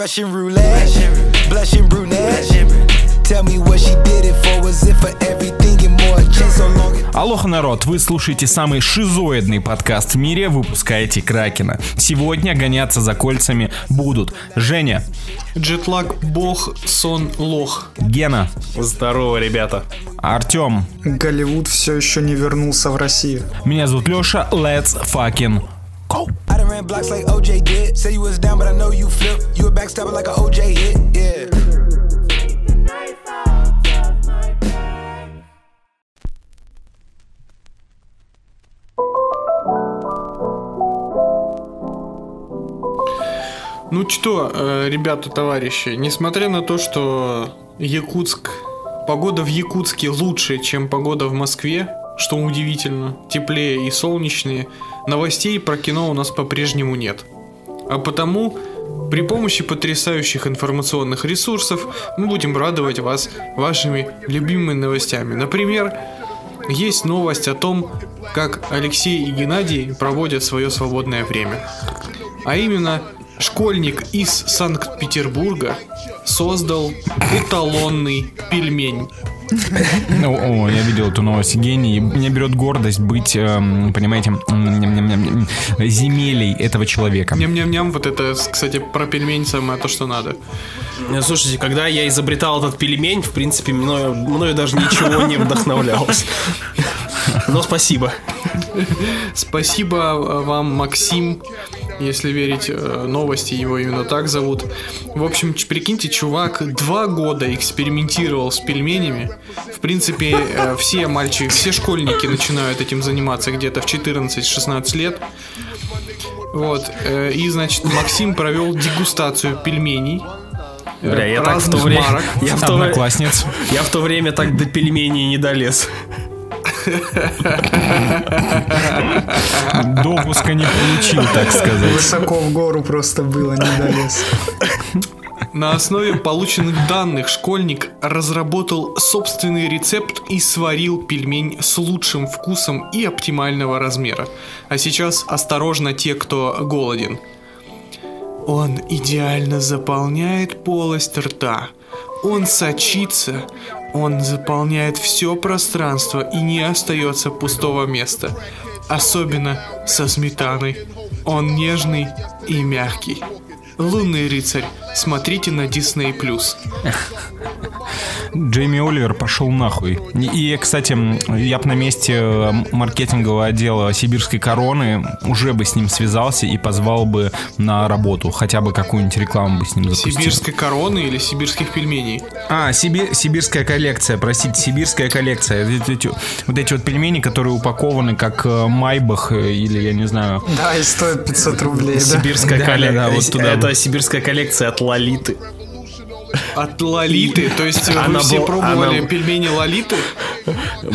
Russian roulette, blushing brunette. Tell me what she did it for. Was it for everything and more? So long. Алоха, народ! Вы слушаете самый шизоидный подкаст в мире, выпускаете Кракена. Сегодня гоняться за кольцами будут Женя, Джетлаг бог, сон лох. Гена, Здорово, ребята. Артем. Голливуд все еще не вернулся в Россию. Меня зовут Леша. Let's fucking go! Ran blocks like OJ did. Say you was down, but I know you flip. You a backstabber like a OJ hit. Yeah. Ну что, э, ребята, товарищи, несмотря на то, что Якутск, погода в Якутске лучше, чем погода в Москве, что удивительно, теплее и солнечнее, новостей про кино у нас по-прежнему нет. А потому, при помощи потрясающих информационных ресурсов, мы будем радовать вас вашими любимыми новостями. Например, есть новость о том, как Алексей и Геннадий проводят свое свободное время. А именно, школьник из Санкт-Петербурга создал эталонный пельмень. Ну, о, я видел эту новость гений. Меня берет гордость быть, эм, понимаете, земелей этого человека. Ням-ням-ням, вот это, кстати, про пельмень самое то, что надо. Слушайте, когда я изобретал этот пельмень, в принципе, мною, мною даже ничего не вдохновлялось. Но спасибо. Спасибо э, вам, Максим, если верить э, новости, его именно так зовут. В общем, ч- прикиньте, чувак два года экспериментировал с пельменями. В принципе, э, все мальчики, все школьники начинают этим заниматься где-то в 14-16 лет. Вот, э, и, значит, Максим провел дегустацию пельменей. э, Бля, я так в то время... марок. Я в то, Одноклассниц. я в то время так до пельменей не долез. Допуска не получил, так сказать. Высоко в гору просто было, не долез. На основе полученных данных школьник разработал собственный рецепт и сварил пельмень с лучшим вкусом и оптимального размера. А сейчас осторожно те, кто голоден. Он идеально заполняет полость рта. Он сочится, он заполняет все пространство и не остается пустого места. Особенно со сметаной. Он нежный и мягкий. Лунный рыцарь. Смотрите на Disney+. Джейми Оливер пошел нахуй. И, кстати, я бы на месте э, маркетингового отдела Сибирской короны уже бы с ним связался и позвал бы на работу. Хотя бы какую-нибудь рекламу бы с ним запустил. Сибирской короны или сибирских пельменей? А, Сиби- сибирская коллекция, простите, сибирская коллекция. Вот эти, вот эти вот пельмени, которые упакованы как э, майбах э, или, я не знаю... Да, и стоит 500 рублей? Сибирская Да, коллекция. да, да, вот туда Это бы. сибирская коллекция от Лолиты. От Лолиты? То есть вы Она все была- пробовали она- пельмени Лолиты?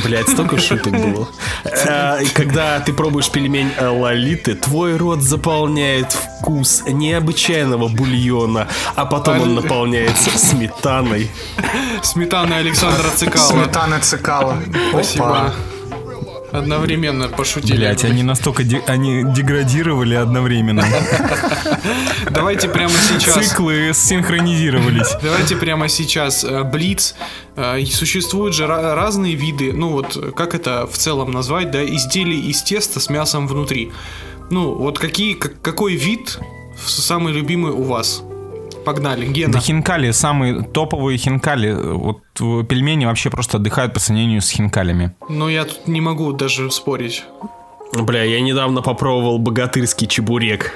Блять, столько шуток было. Э, Когда ты пробуешь пельмень э, Лолиты, твой рот заполняет вкус необычайного бульона, а потом он наполняется сметаной. Сметана Александра Цикала. Сметана цикала. Спасибо. Одновременно пошутили. Блять, они настолько де- они деградировали одновременно. Давайте прямо сейчас. Циклы синхронизировались. Давайте прямо сейчас э, Блиц. Э, Существуют же ра- разные виды, ну вот как это в целом назвать, да, изделий из теста с мясом внутри. Ну вот какие, как- какой вид самый любимый у вас? Погнали, Гена. Да хинкали, самые топовые хинкали. Вот э, пельмени вообще просто отдыхают по сравнению с хинкалями. Но я тут не могу даже спорить. Бля, я недавно попробовал богатырский чебурек.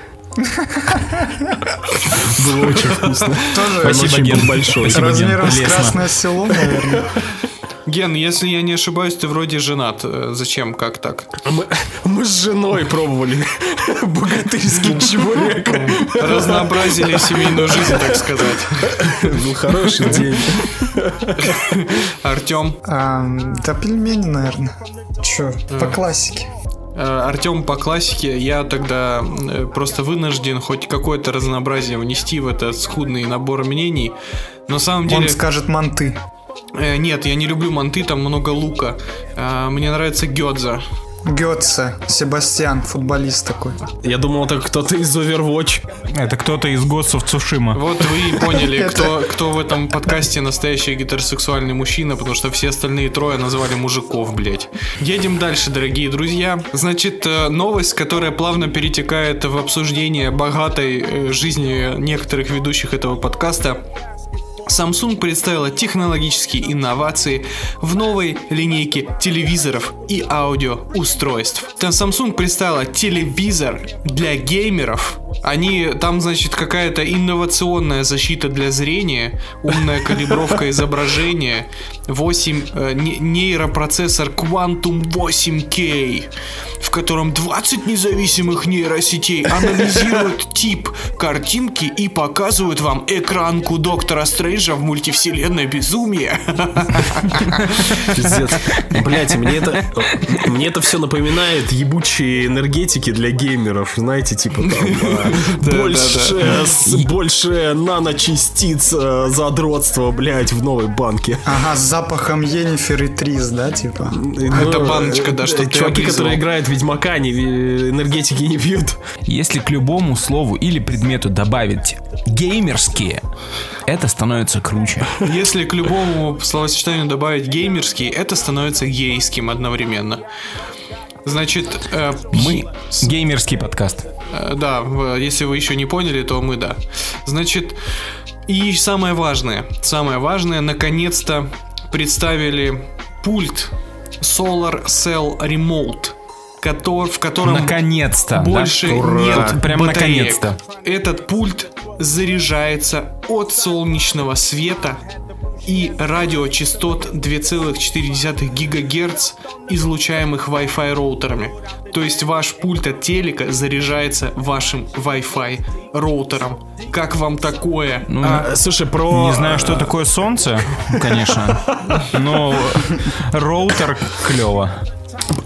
Было очень вкусно. Тоже очень Ген. большой. Спасибо, размером с. Красное Село, наверное. Ген, если я не ошибаюсь, ты вроде женат. Э, Зачем? Как так? Мы, мы с женой пробовали богатырский чебурек. Разнообразили семейную жизнь, так сказать. Был хороший день. Артем. А, Да пельмени, наверное. Че, по классике. Артем по классике, я тогда э, просто вынужден хоть какое-то разнообразие внести в этот скудный набор мнений. На самом деле... Он скажет манты. Э, Нет, я не люблю манты, там много лука. Э, Мне нравится гёдза. Гетце, Себастьян, футболист такой. Я думал, это кто-то из Overwatch. Это кто-то из of Tsushima. Вот вы и поняли, кто, кто в этом подкасте настоящий гетеросексуальный мужчина, потому что все остальные трое назвали мужиков, блять. Едем дальше, дорогие друзья. Значит, э, новость, которая плавно перетекает в обсуждение богатой э, жизни некоторых ведущих этого подкаста. Samsung представила технологические инновации в новой линейке телевизоров и аудиоустройств. Samsung представила телевизор для геймеров. Они, там, значит, какая-то инновационная защита для зрения, умная калибровка изображения, 8 э, не- нейропроцессор Quantum 8K, в котором 20 независимых нейросетей анализируют тип картинки и показывают вам экранку Доктора Стрэнджа в мультивселенной безумие. Пиздец. Блять, мне это, мне это все напоминает ебучие энергетики для геймеров. Знаете, типа там а, больше, больше наночастиц э, задротства, блять, в новой банке. Ага, с запахом Енифер и Трис, да, типа? Это баночка, да, что э, Чуваки, которые играют в Ведьмака, они э, энергетики не пьют. Если к любому слову или предмету добавить геймерские, это становится круче. Если к любому словосочетанию добавить геймерский, это становится гейским одновременно. Значит, э, Мы геймерский подкаст. Э, Да, если вы еще не поняли, то мы да. Значит, и самое важное, самое важное, наконец-то представили пульт Solar Cell Remote, котор- в котором Наконец-то. да? больше Ура. нет Прям наконец-то. Этот пульт заряжается от солнечного света и радиочастот 2,4 ГГц, излучаемых Wi-Fi роутерами. То есть ваш пульт от телека заряжается вашим Wi-Fi роутером. Как вам такое? Ну, а? Э, Слушай, про... Не знаю, что такое солнце, конечно, но роутер клево.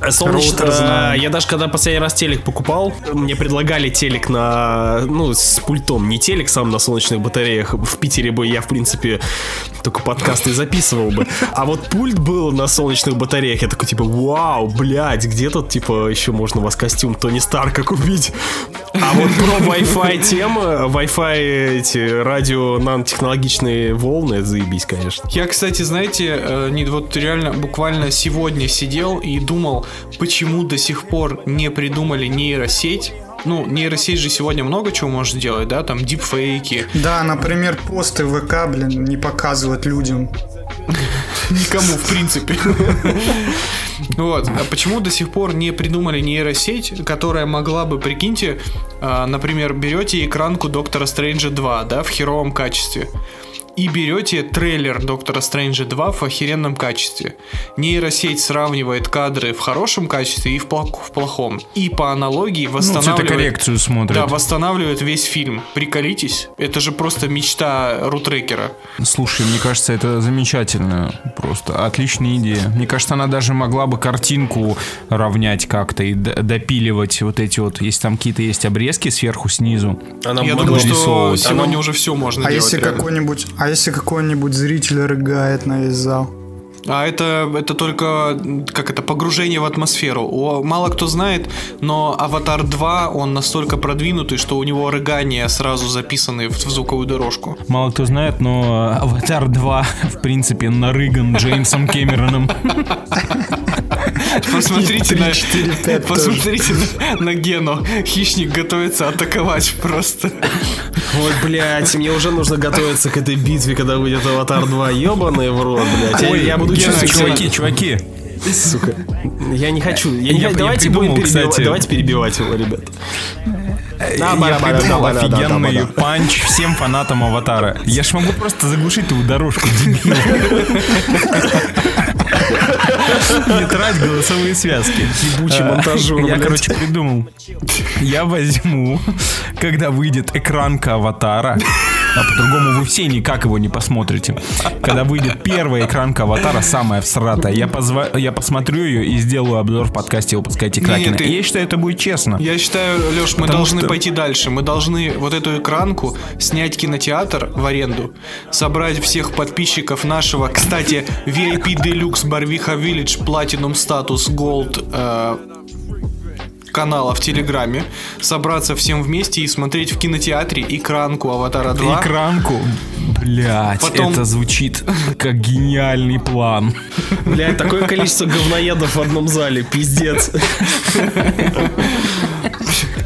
Солнечный, Роутер знаю. я даже когда последний раз телек покупал, мне предлагали телек на, ну, с пультом, не телек сам на солнечных батареях. В Питере бы я, в принципе, только подкасты записывал бы. А вот пульт был на солнечных батареях. Я такой, типа, вау, блядь, где тут, типа, еще можно у вас костюм Тони Старка купить? А вот про Wi-Fi темы, Wi-Fi эти радио нанотехнологичные волны, заебись, конечно. Я, кстати, знаете, э, не, вот реально буквально сегодня сидел и думал, почему до сих пор не придумали нейросеть. Ну, нейросеть же сегодня много чего может делать, да, там дипфейки. Да, например, посты в ВК, блин, не показывают людям. Никому, в принципе. Вот. А почему до сих пор не придумали нейросеть, которая могла бы, прикиньте, а, например, берете экранку Доктора Стрэнджа 2, да, в херовом качестве. И берете трейлер Доктора Стрэнджа 2 в охеренном качестве. Нейросеть сравнивает кадры в хорошем качестве и в, плох- в плохом. И по аналогии Ну, восстанавливает... цветокоррекцию смотрит. Да, восстанавливает весь фильм. Приколитесь. Это же просто мечта рутрекера. Слушай, мне кажется, это замечательно. Просто отличная идея. Мне кажется, она даже могла бы картинку равнять как-то и д- допиливать вот эти вот, если там какие-то есть обрезки сверху, снизу. Она Я думаю, что сегодня Она- уже все можно А делать. если реально. какой-нибудь, а если какой-нибудь зритель рыгает на весь зал? А это, это только, как это, погружение в атмосферу. О, мало кто знает, но Аватар 2, он настолько продвинутый, что у него рыгания сразу записаны в, в звуковую дорожку. Мало кто знает, но Аватар 2, в принципе, нарыган Джеймсом Кэмероном. Посмотрите Три, на, четыре, пять посмотрите на, на Гену. Хищник готовится атаковать просто. Ой, блядь, мне уже нужно готовиться к этой битве, когда выйдет Аватар 2. Ебаный в рот, блядь. Я- я буду Гена, Чуваки, чуваки, Сука. Я не хочу. Я, Я- я давайте, придумал, будем перебивать, кстати. давайте перебивать его, ребят. я придумал офигенный панч всем фанатам Аватара. Я ж могу просто заглушить твою дорожку. Не трать голосовые связки. Ебучий монтажер, Я, короче, придумал. Я возьму, когда выйдет экранка Аватара, А по-другому вы все никак его не посмотрите. Когда выйдет первая экранка аватара, самая всратая, я, позва... я посмотрю ее и сделаю обзор в подкасте «Выпускайте Кракена». ты- И я считаю, это будет честно. Я считаю, Леш, мы должны что- пойти дальше. Мы должны вот эту экранку снять кинотеатр в аренду, собрать всех подписчиков нашего, кстати, VIP Deluxe Барвиха Village Platinum Status Gold э, канала в Телеграме, собраться всем вместе и смотреть в кинотеатре экранку Аватара 2. Экранку. Блять, Потом- это звучит как гениальный план. Блядь, такое количество говноедов в одном зале, пиздец.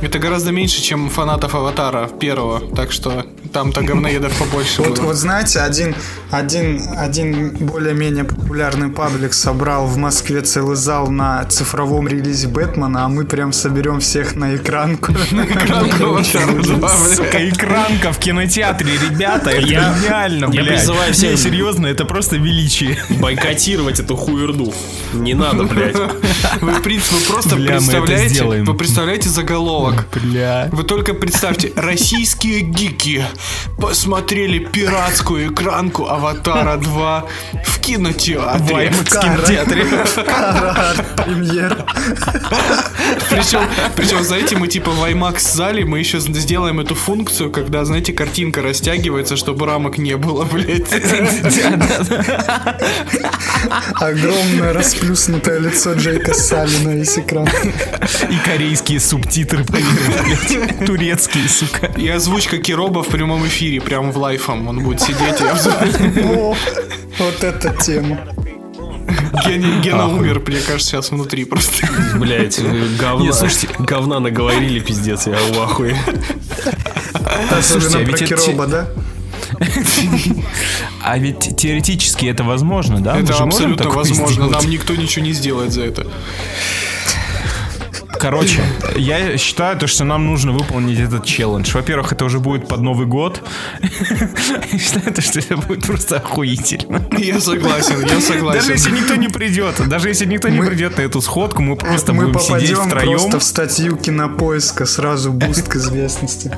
Это гораздо меньше, чем фанатов Аватара первого, так что там-то говноедов побольше Вот, было. вот знаете, один, один, один более-менее популярный паблик собрал в Москве целый зал на цифровом релизе Бэтмена, а мы прям соберем всех на экранку. Экранку Аватара 2, бля. Сука, экранка в кинотеатре, ребята, это Я- гениально, я призываю всех- серьезно, это просто величие. Бойкотировать эту хуерду. Не надо, блядь. Вы, в принципе, вы просто представляете, вы представляете заголовок. Бля. Вы только представьте, российские гики посмотрели пиратскую экранку Аватара 2 в В кинотеатре. Аймакском театре. Премьер. Причем, причем, знаете, мы типа в IMAX зале мы еще сделаем эту функцию, когда, знаете, картинка растягивается, чтобы рамок не было, блядь. Огромное расплюснутое лицо Джейка Салли на весь экран. И корейские субтитры, блядь. Турецкие, сука. И озвучка Кироба в прямом эфире, прям в лайфом. Он будет сидеть и обзывать. Вот эта тема. Гена, Гена умер, мне кажется, сейчас внутри просто. Блядь, вы говна, Не, слушайте. говна наговорили, пиздец, я в ахуе. Слушайте, а ведь это Кироба, да? А ведь теоретически это возможно, да? Это абсолютно возможно. сделать? Нам никто ничего не сделает за это. Короче, я считаю, то, что нам нужно выполнить этот челлендж. Во-первых, это уже будет под Новый год. Я считаю, то, что это будет просто охуительно. Я согласен, я Даже если согласен. никто не придет, даже если никто не придет на эту сходку, мы просто Мы будем сидеть втроем. просто в статью кинопоиска, сразу буст к известности.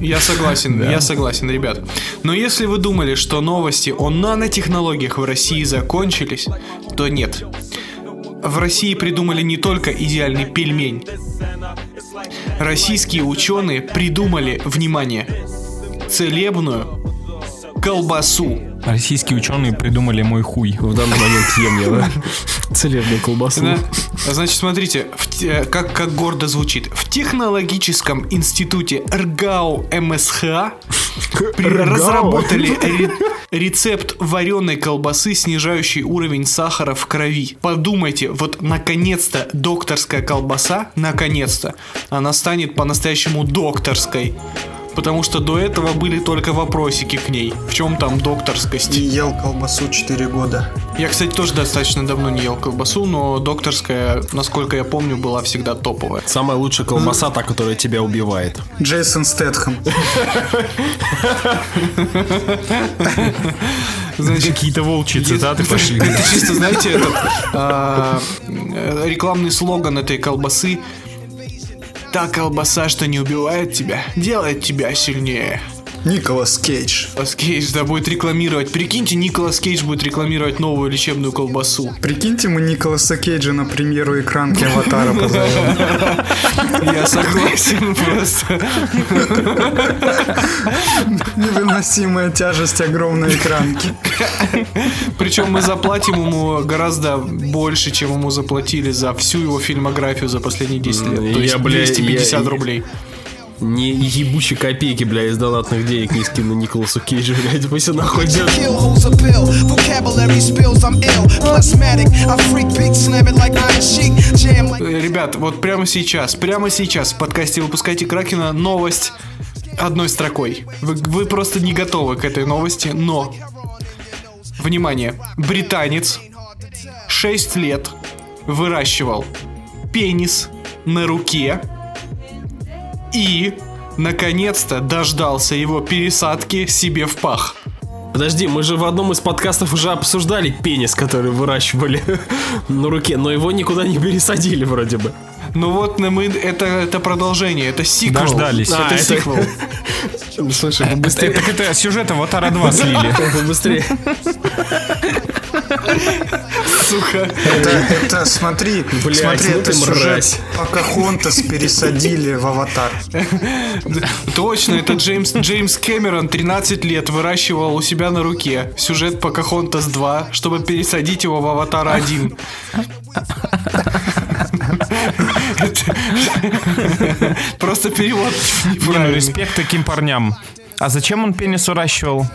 Я согласен, я согласен, ребят. Но если вы думали, что новости о нанотехнологиях в России закончились, то нет. В России придумали не только идеальный пельмень. Российские ученые придумали, внимание, целебную колбасу. Российские ученые придумали мой хуй. В данный момент ем я, да? Целебную колбасу. Да? Значит, смотрите, в как, как гордо звучит. В технологическом институте РГАУ МСХ разработали рецепт вареной колбасы, снижающий уровень сахара в крови. Подумайте, вот наконец-то докторская колбаса, наконец-то, она станет по-настоящему докторской. Потому что до этого были только вопросики к ней. В чем там докторскость? И ел колбасу 4 года. Я, кстати, тоже достаточно давно не ел колбасу, но докторская, насколько я помню, была всегда топовая. Самая лучшая колбаса, та, которая тебя убивает. Джейсон Стэтхэм. Какие-то волчьи цитаты пошли. Это чисто, знаете, этот а, э, рекламный слоган этой колбасы. Та колбаса, что не убивает тебя, делает тебя сильнее. Николас Кейдж. Николас Кейдж, да, будет рекламировать. Прикиньте, Николас Кейдж будет рекламировать новую лечебную колбасу. Прикиньте, мы Николаса Кейджа на премьеру экранки Аватара позовем. Я согласен просто. Невыносимая тяжесть огромной экранки. Причем мы заплатим ему гораздо больше, чем ему заплатили за всю его фильмографию за последние 10 лет. То есть бля, 250 я- рублей. Не ебучие копейки, бля, из донатных денег не скину Николасу Кейджу, блядь, пусть он нахуй идет. Kill who's a pill, vocabulary spills, I'm ill. Plasmatic, I freak big, slam it like iron sheet. Jam like Э, Ребят, вот прямо сейчас, прямо сейчас в подкасте «Выпускайте Кракена» новость одной строкой. Вы, вы просто не готовы к этой новости, но... Внимание, британец 6 лет выращивал пенис на руке и, наконец-то, дождался его пересадки себе в пах. Подожди, мы же в одном из подкастов уже обсуждали пенис, который выращивали на руке, но его никуда не пересадили вроде бы. Ну вот мы, это, это продолжение, это сиквел. Дождались. Это А, это- сиквел. Слушай, Это, быстрее. так это сюжет Аватара 2 слили. Быстрее. Сука. Это, это, смотри, Блядь, смотри, ну это сюжет. Покахонтас пересадили в аватар. Точно, это Джеймс, Джеймс Кэмерон 13 лет выращивал у себя на руке сюжет Покахонтас 2, чтобы пересадить его в Аватар 1. Это- Просто перевод ну, неправильный. респект таким парням. А зачем он пенис выращивал?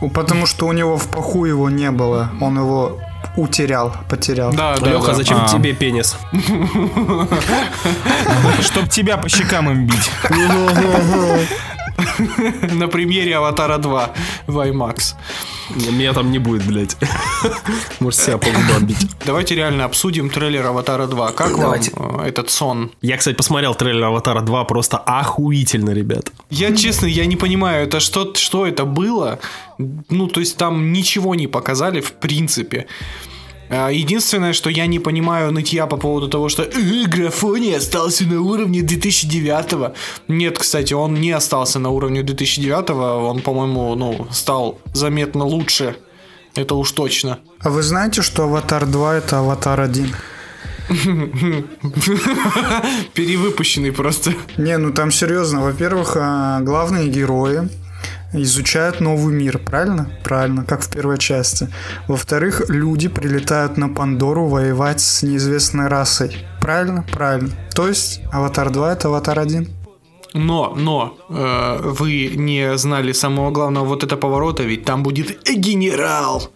У- Потому что у него в паху его не было. Он его утерял, потерял. Да, да, Леха, да. зачем А. тебе пенис? Чтоб тебя по щекам им бить. На премьере Аватара 2 в IMAX. Меня там не будет, блядь. Может, себя по губам бить. Давайте реально обсудим трейлер Аватара 2. Как Давайте. вам э, этот сон? Я, кстати, посмотрел трейлер Аватара 2, просто охуительно, ребят. Я честно, я не понимаю, это что, что это было? Ну, то есть там ничего не показали в принципе. А, Единственное, что я не понимаю нытья по поводу того, что «Э, графоний остался на уровне 2009 Нет, кстати, он не остался на уровне 2009 он, по-моему, ну, стал заметно лучше. Это уж точно. А вы знаете, что Аватар 2 это Аватар 1? Перевыпущенный просто. Не, ну там серьезно. Во-первых, а, главные герои изучают новый мир, правильно? Правильно, как в первой части. Во-вторых, люди прилетают на Пандору воевать с неизвестной расой. Правильно? Правильно. То есть Аватар 2 это Аватар 1. Но, но, э, вы не знали самого главного вот это поворота, ведь там будет генерал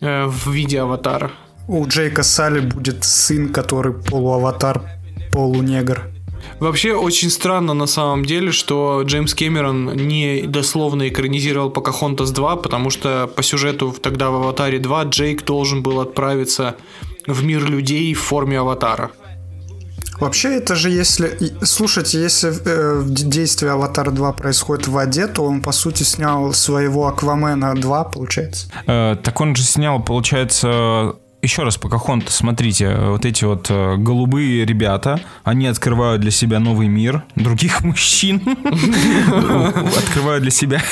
э, в виде аватара. У Джейка Салли будет сын, который полуаватар, полунегр. Вообще очень странно на самом деле, что Джеймс Кэмерон не дословно экранизировал Покахонтас 2, потому что по сюжету тогда в Аватаре 2 Джейк должен был отправиться в мир людей в форме аватара. Вообще, это же если... Слушайте, если э, действие Аватара 2 происходит в воде, то он, по сути, снял своего Аквамена 2, получается. Э, так он же снял, получается, еще раз Покахонта, смотрите, вот эти вот э, голубые ребята, они открывают для себя новый мир других мужчин, открывают для себя,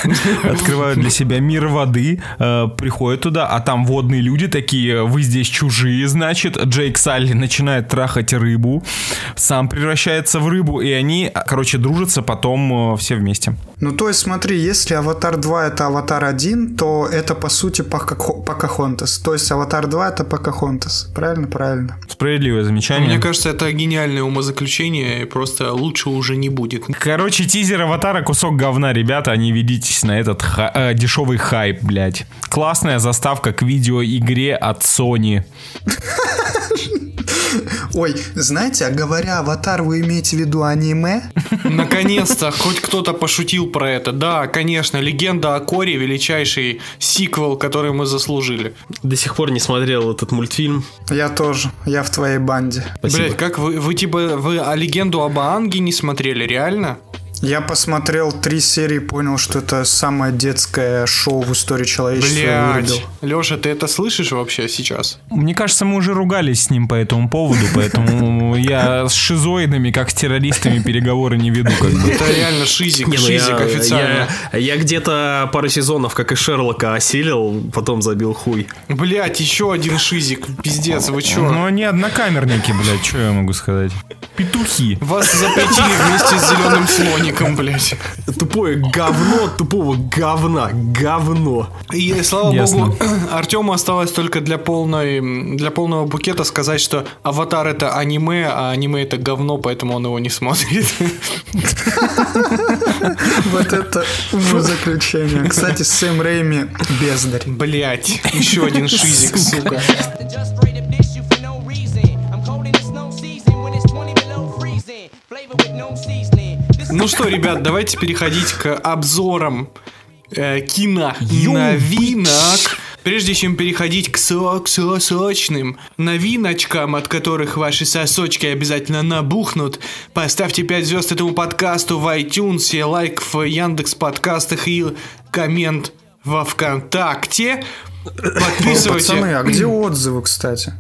открывают для себя мир воды, э, приходят туда, а там водные люди такие, вы здесь чужие, значит, Джейк Салли начинает трахать рыбу, сам превращается в рыбу, и они, короче, дружатся потом э, все вместе. Ну, то есть, смотри, если Аватар 2 это Аватар 1, то это, по сути, Покахо- Покахонтас. То есть, Аватар 2 это Покахонтас. Правильно? Правильно. Справедливое замечание. Мне кажется, это гениальное умозаключение, просто лучше уже не будет. Короче, тизер аватара кусок говна, ребята, не ведитесь на этот ха- э, дешевый хайп, блядь. Классная заставка к видеоигре от Sony. Ой, знаете, а говоря Аватар, вы имеете в виду аниме? Наконец-то хоть кто-то пошутил про это. Да, конечно, легенда о Коре величайший сиквел, который мы заслужили. До сих пор не смотрел этот мультфильм. Я тоже. Я в твоей банде. Спасибо. Блять, как вы, вы типа, вы о легенду об Аанге не смотрели, реально? Я посмотрел три серии, понял, что это самое детское шоу в истории человечества. Блять. Леша, ты это слышишь вообще сейчас? Мне кажется, мы уже ругались с ним по этому поводу, поэтому я с шизоидами, как с террористами, переговоры не веду. Как бы. Это реально шизик, Не, ну шизик я, официально. я, я где-то пару сезонов, как и Шерлока, осилил, потом забил хуй. Блять, еще один шизик. Пиздец, вы чё? Но они однокамерники, блядь, что я могу сказать? Петухи. Вас запретили вместе с зеленым слоником, блять. Тупое говно тупого говна. Говно. И слава Ясно. богу, Артему осталось только для полной для полного букета сказать, что Аватар это аниме, а аниме это говно, поэтому он его не смотрит. Вот это заключение. Кстати, Сэм Рейми бездарь. Блять, еще один шизик, сука. Ну что, ребят, давайте переходить к обзорам э, кино новинок. Прежде чем переходить к сок сосочным новиночкам, от которых ваши сосочки обязательно набухнут, поставьте 5 звезд этому подкасту в iTunes, лайк в Яндекс подкастах и коммент во ВКонтакте. Подписывайте. Пацаны, а где отзывы, кстати?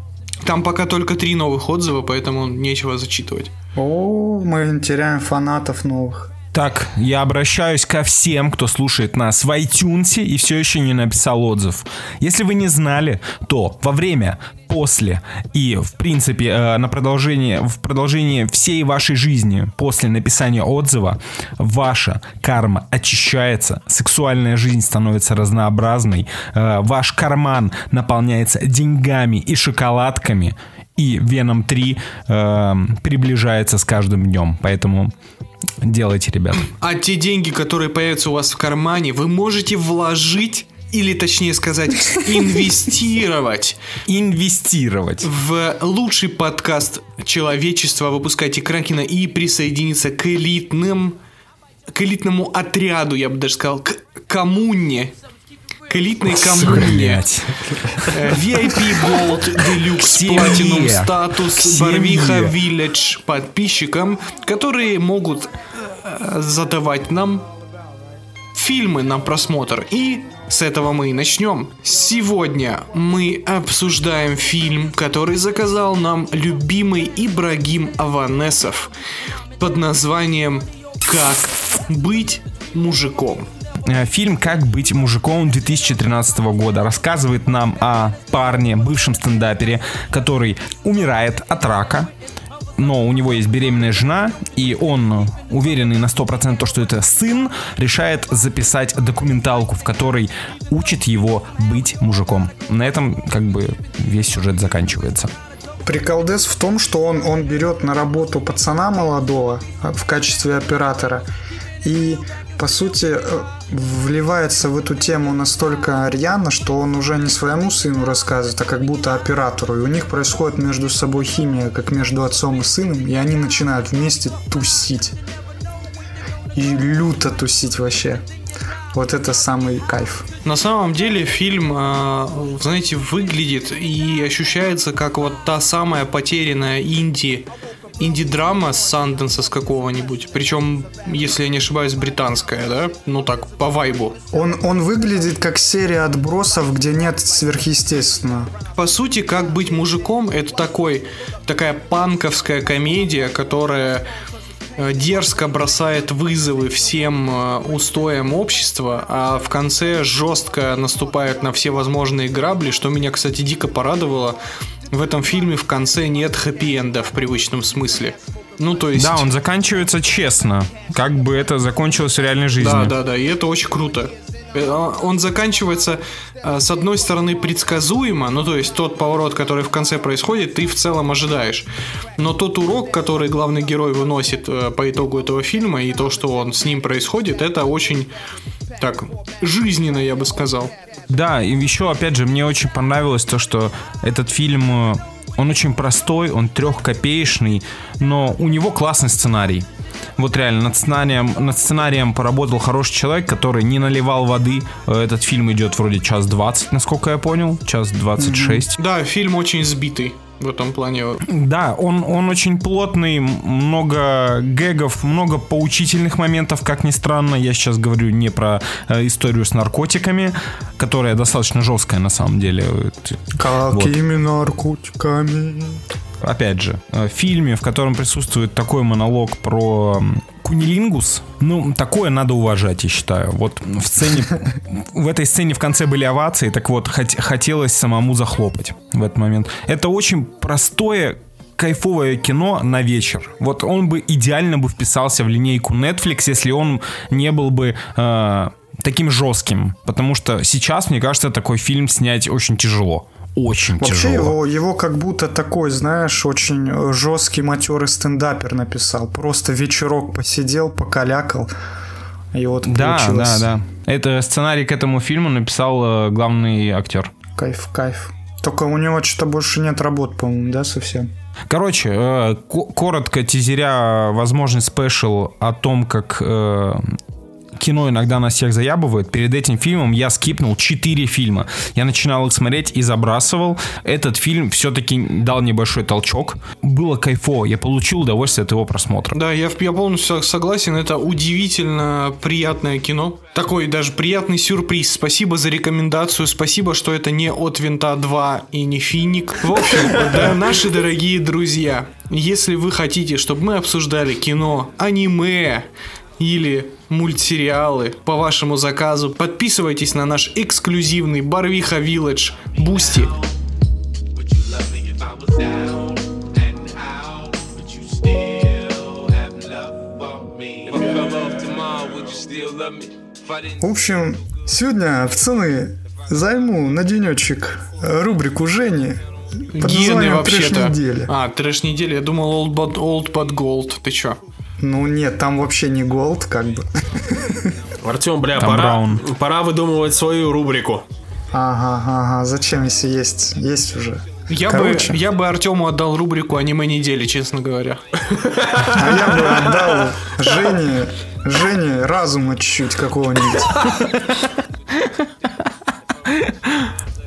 Там пока только три новых отзыва, поэтому нечего зачитывать. О, мы теряем фанатов новых. Так, я обращаюсь ко всем, кто слушает нас в iTunes и все еще не написал отзыв. Если вы не знали, то во время, после и, в принципе, э, на продолжение, в продолжении всей вашей жизни после написания отзыва ваша карма очищается, сексуальная жизнь становится разнообразной, э, ваш карман наполняется деньгами и шоколадками, и Venom 3 э, приближается с каждым днем. Поэтому делайте, ребят. А те деньги, которые появятся у вас в кармане, вы можете вложить или точнее сказать, инвестировать Инвестировать. в лучший подкаст человечества выпускайте Кракена и присоединиться к элитным к элитному отряду, я бы даже сказал, к коммуне. К элитной коммуне. Э, VIP Gold Deluxe. Platinum статус. Барвиха Village подписчикам, которые могут э, задавать нам фильмы на просмотр. И с этого мы и начнем. Сегодня мы обсуждаем фильм, который заказал нам любимый Ибрагим Аванесов под названием «Как быть мужиком». Э, Фильм «Как быть мужиком» 2013 года рассказывает нам о парне, бывшем стендапере, который умирает от рака, но у него есть беременная жена, и он, уверенный на 100% то, что это сын, решает записать документалку, в которой учит его быть мужиком. На этом как бы весь сюжет заканчивается. Приколдес в том, что он, он берет на работу пацана молодого а, в качестве оператора и, по сути, э, вливается в эту тему настолько рьяно, что он уже не своему сыну рассказывает, а как будто оператору. И у них происходит между собой химия, как между отцом и сыном, и они начинают вместе тусить. И люто тусить вообще. Вот это самый кайф. На самом деле фильм, э, знаете, выглядит и ощущается как вот та самая потерянная инди инди-драма с Санденса с какого-нибудь. Причем, если я не ошибаюсь, британская, да? Ну так, по вайбу. Он, он выглядит как серия отбросов, где нет сверхъестественного. По сути, как быть мужиком, это такой, такая панковская комедия, которая э, дерзко бросает вызовы всем э, устоям общества, а в конце жестко наступает на все возможные грабли, что меня, кстати, дико порадовало. В этом фильме в конце нет хэппи-энда в привычном смысле. Ну, то есть... Да, он заканчивается честно, как бы это закончилось в реальной жизни. Да, да, да, и это очень круто. Э, Он заканчивается, э, с одной стороны, предсказуемо, ну, то есть тот поворот, который в конце происходит, ты в целом ожидаешь. Но тот урок, который главный герой выносит э, по итогу этого фильма, и то, что он с ним происходит, это очень, так, жизненно, я бы сказал. Да, и еще, опять же, мне очень понравилось то, что этот фильм, он очень простой, он трехкопеечный, но у него классный сценарий. Вот реально, над сценарием, над сценарием поработал хороший человек, который не наливал воды. Э, Этот фильм идет вроде час 20, насколько я понял, час 26. Да, фильм очень сбитый в этом плане. Да, он, он очень плотный, много гэгов, много поучительных моментов, как ни странно. Я сейчас говорю не про э, историю с наркотиками, которая достаточно жесткая на самом деле. Какими наркотиками? Опять же, э, в фильме, в котором присутствует такой монолог про кунилингус, ну, такое надо уважать, я считаю. Вот в сцене, в этой сцене в конце были овации, так вот, хот- хотелось самому захлопать в этот момент. Это очень простое, кайфовое кино на вечер. Вот он бы идеально бы вписался в линейку Netflix, если он не был бы э, таким жестким. Потому что сейчас, мне кажется, такой фильм снять очень тяжело. Очень Вообще тяжело. его, его как будто такой, знаешь, очень э, жесткий матерый стендапер написал. Просто вечерок посидел, покалякал. И вот Да, получилось. да, да. Это сценарий к этому фильму написал э, главный актер. Кайф, кайф. Только у него что-то больше нет работ, по-моему, да, совсем? Короче, э, ко- коротко тизеря возможный спешл о том, как э, кино иногда нас всех заябывает. Перед этим фильмом я скипнул 4 фильма. Я начинал их смотреть и забрасывал. Этот фильм все-таки дал небольшой толчок. Было кайфово. Я получил удовольствие от его просмотра. Да, я, я полностью согласен. Это удивительно приятное кино. Такой даже приятный сюрприз. Спасибо за рекомендацию. Спасибо, что это не от Винта 2 и не Финик. В общем, да, наши дорогие друзья, если вы хотите, чтобы мы обсуждали кино, аниме, или мультсериалы по вашему заказу, подписывайтесь на наш эксклюзивный Барвиха Village Boosty. В общем, сегодня, пацаны, займу на денечек рубрику Жени Гены вообще-то. А, трэш недели. Я думал Old But, old but Gold. Ты чё? Ну нет, там вообще не голд, как бы. Артем, бля, Там пора, Браун. пора выдумывать свою рубрику. Ага, ага, зачем, если есть? Есть уже. Я Короче. бы, я бы Артему отдал рубрику аниме недели, честно говоря. А я бы отдал Жене, Жене разума чуть-чуть какого-нибудь.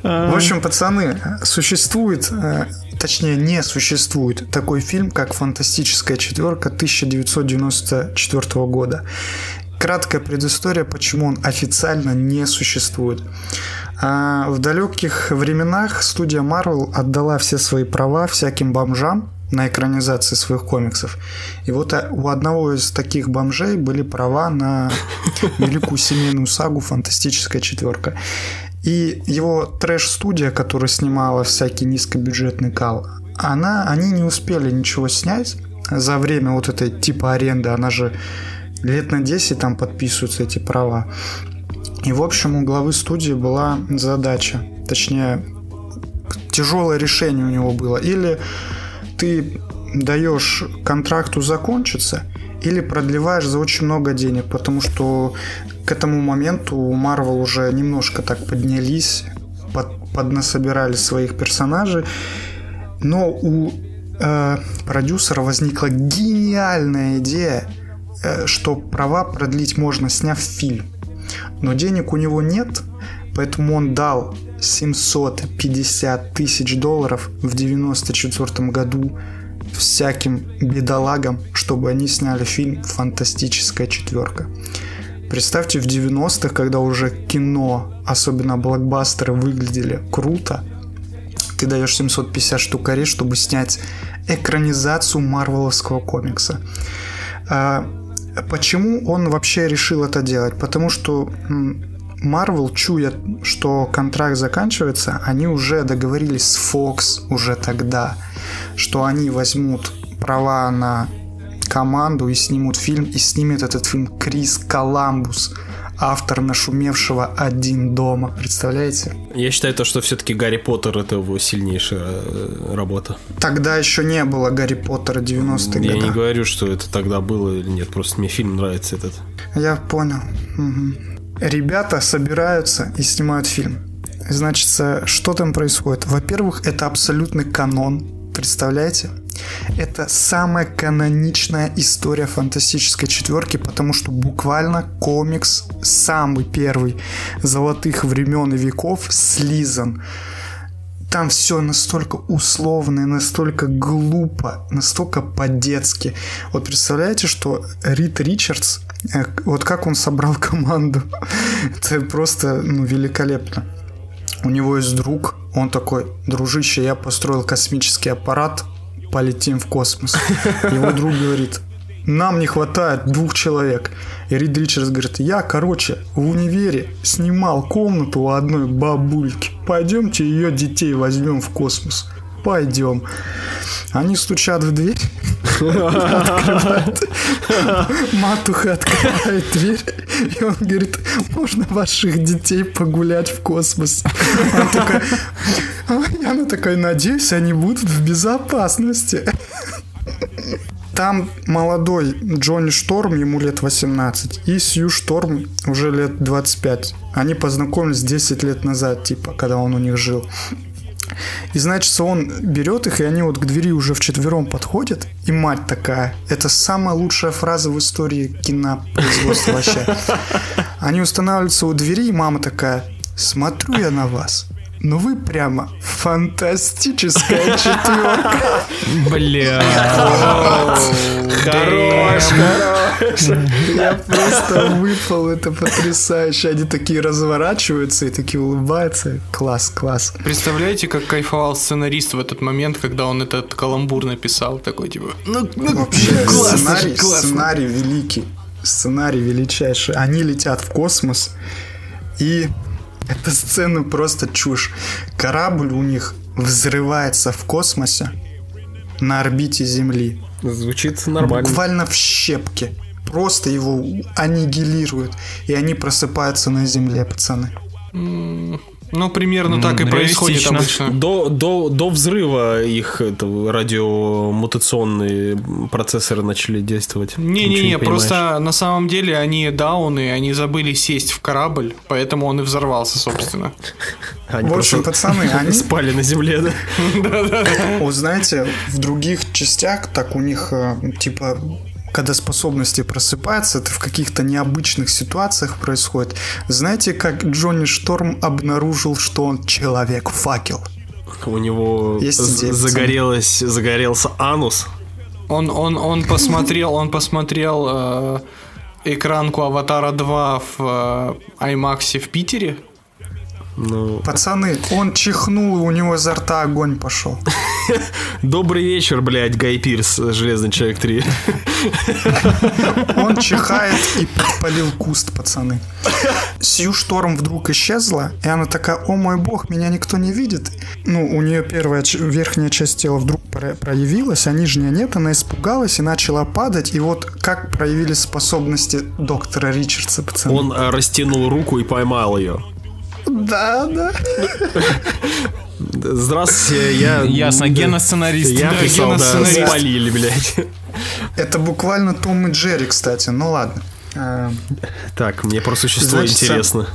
В общем, пацаны, существует, э, точнее не существует такой фильм, как «Фантастическая четверка» 1994 года. Краткая предыстория, почему он официально не существует. А, В далеких временах студия Marvel отдала все свои права всяким бомжам на экранизации своих комиксов. И вот а, у одного из таких бомжей были права на великую семейную сагу «Фантастическая четверка». И его трэш-студия, которая снимала всякий низкобюджетный кал, она, они не успели ничего снять за время вот этой типа аренды. Она же лет на 10 там подписываются эти права. И, в общем, у главы студии была задача, точнее, тяжелое решение у него было. Или ты даешь контракту закончиться, или продлеваешь за очень много денег, потому что к этому моменту Marvel уже немножко так поднялись, под, поднасобирали своих персонажей, но у э, продюсера возникла гениальная идея, э, что права продлить можно, сняв фильм. Но денег у него нет, поэтому он дал 750 тысяч долларов в 94 году всяким бедолагам, чтобы они сняли фильм «Фантастическая четверка». Представьте, в 90-х, когда уже кино, особенно блокбастеры, выглядели круто, ты даешь 750 штукарей, чтобы снять экранизацию марвеловского комикса. А, почему он вообще решил это делать? Потому что Marvel, чуя, что контракт заканчивается, они уже договорились с Fox уже тогда, что они возьмут права на команду и снимут фильм, и снимет этот фильм Крис Коламбус, автор нашумевшего «Один дома». Представляете? Я считаю то, что все-таки Гарри Поттер это его сильнейшая э, работа. Тогда еще не было Гарри Поттера 90-е Я годы. не говорю, что это тогда было или нет, просто мне фильм нравится этот. Я понял. Мгм. Ребята собираются и снимают фильм. Значит, что там происходит? Во-первых, это абсолютный канон. Представляете? Это самая каноничная история фантастической четверки, потому что буквально комикс самый первый золотых времен и веков слизан. Там все настолько условно, настолько глупо, настолько по-детски. Вот представляете, что Рид Ричардс, э, вот как он собрал команду, это просто ну, великолепно. У него есть друг, он такой, дружище, я построил космический аппарат, полетим в космос. Его друг говорит, нам не хватает двух человек. И Рид Ричардс говорит, я, короче, в универе снимал комнату у одной бабульки. Пойдемте ее детей возьмем в космос. Пойдем. Они стучат в дверь. Матуха открывает дверь. И он говорит, можно ваших детей погулять в космос. Он такой, «А?» она такая, надеюсь, они будут в безопасности. Там молодой Джонни Шторм, ему лет 18, и Сью Шторм уже лет 25. Они познакомились 10 лет назад, типа, когда он у них жил. И значит, он берет их, и они вот к двери уже вчетвером подходят. И мать такая, это самая лучшая фраза в истории кинопроизводства вообще. Они устанавливаются у двери, и мама такая, смотрю я на вас. Ну вы прямо фантастическая четверка. Бля. Хорош, Я просто выпал, это потрясающе. Они такие разворачиваются и такие улыбаются. Класс, класс. Представляете, как кайфовал сценарист в этот момент, когда он этот каламбур написал, такой типа, ну, ну, Вообще, классно, сценарий, классно. сценарий великий. Сценарий величайший. Они летят в космос, и эта сцена просто чушь. Корабль у них взрывается в космосе на орбите Земли. Звучит нормально. Буквально в щепки. Просто его аннигилируют. И они просыпаются на Земле, пацаны. Ну, примерно так и происходит обычно. До, до, до взрыва их это, радиомутационные процессоры начали действовать. Не-не-не, просто на самом деле они дауны, они забыли сесть в корабль, поэтому он и взорвался, собственно. Они В общем, пацаны, они спали на земле, да? Вот знаете, в других частях так у них э, типа когда способности просыпаются, это в каких-то необычных ситуациях происходит. Знаете, как Джонни Шторм обнаружил, что он человек-факел? У него Есть загорелось, загорелся анус. Он, он, он посмотрел, он посмотрел э, экранку Аватара 2 в э, IMAX в Питере. Ну, Пацаны, он чихнул, и у него изо рта огонь пошел. добрый вечер, блядь, Гай Пирс, Железный Человек 3. Он чихает и подпалил куст, пацаны. Сью Шторм вдруг исчезла, и она такая, о мой бог, меня никто не видит. Ну, у нее первая верхняя часть тела вдруг про- проявилась, а нижняя нет, она испугалась и начала падать. И вот как проявились способности доктора Ричардса, пацаны. Он э, растянул руку и поймал ее. Да, да. Здравствуйте, я... Ясно, Гена сценарист. Я Да, писал, Гена да, сценарист. спалили, блядь. Это буквально Том и Джерри, кстати. Ну ладно. Э, Так, мне про существо Значит, интересно.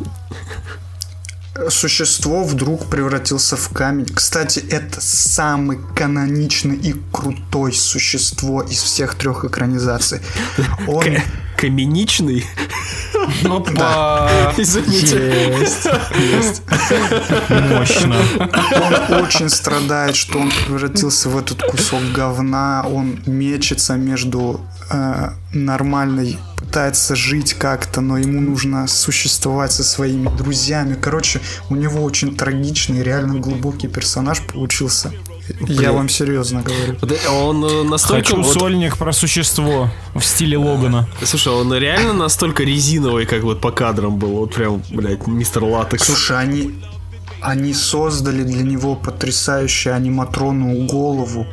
Существо вдруг превратился в камень. Кстати, это самый каноничный и крутой существо из всех трех экранизаций. Он... К- Каменичный? Опа! Извините. Есть, есть. Мощно. Он очень страдает, что он превратился в этот кусок говна. Он мечется между э, нормальной, пытается жить как-то, но ему нужно существовать со своими друзьями. Короче, у него очень трагичный, реально глубокий персонаж получился. Я вам серьезно говорю. Э, Он э, настолько... Хочу вот- сольник про существо в стиле Логана. Слушай, он реально настолько резиновый, как вот по кадрам был. Вот прям, блядь, мистер Латекс. Слушай, они, они создали для него потрясающую аниматронную голову,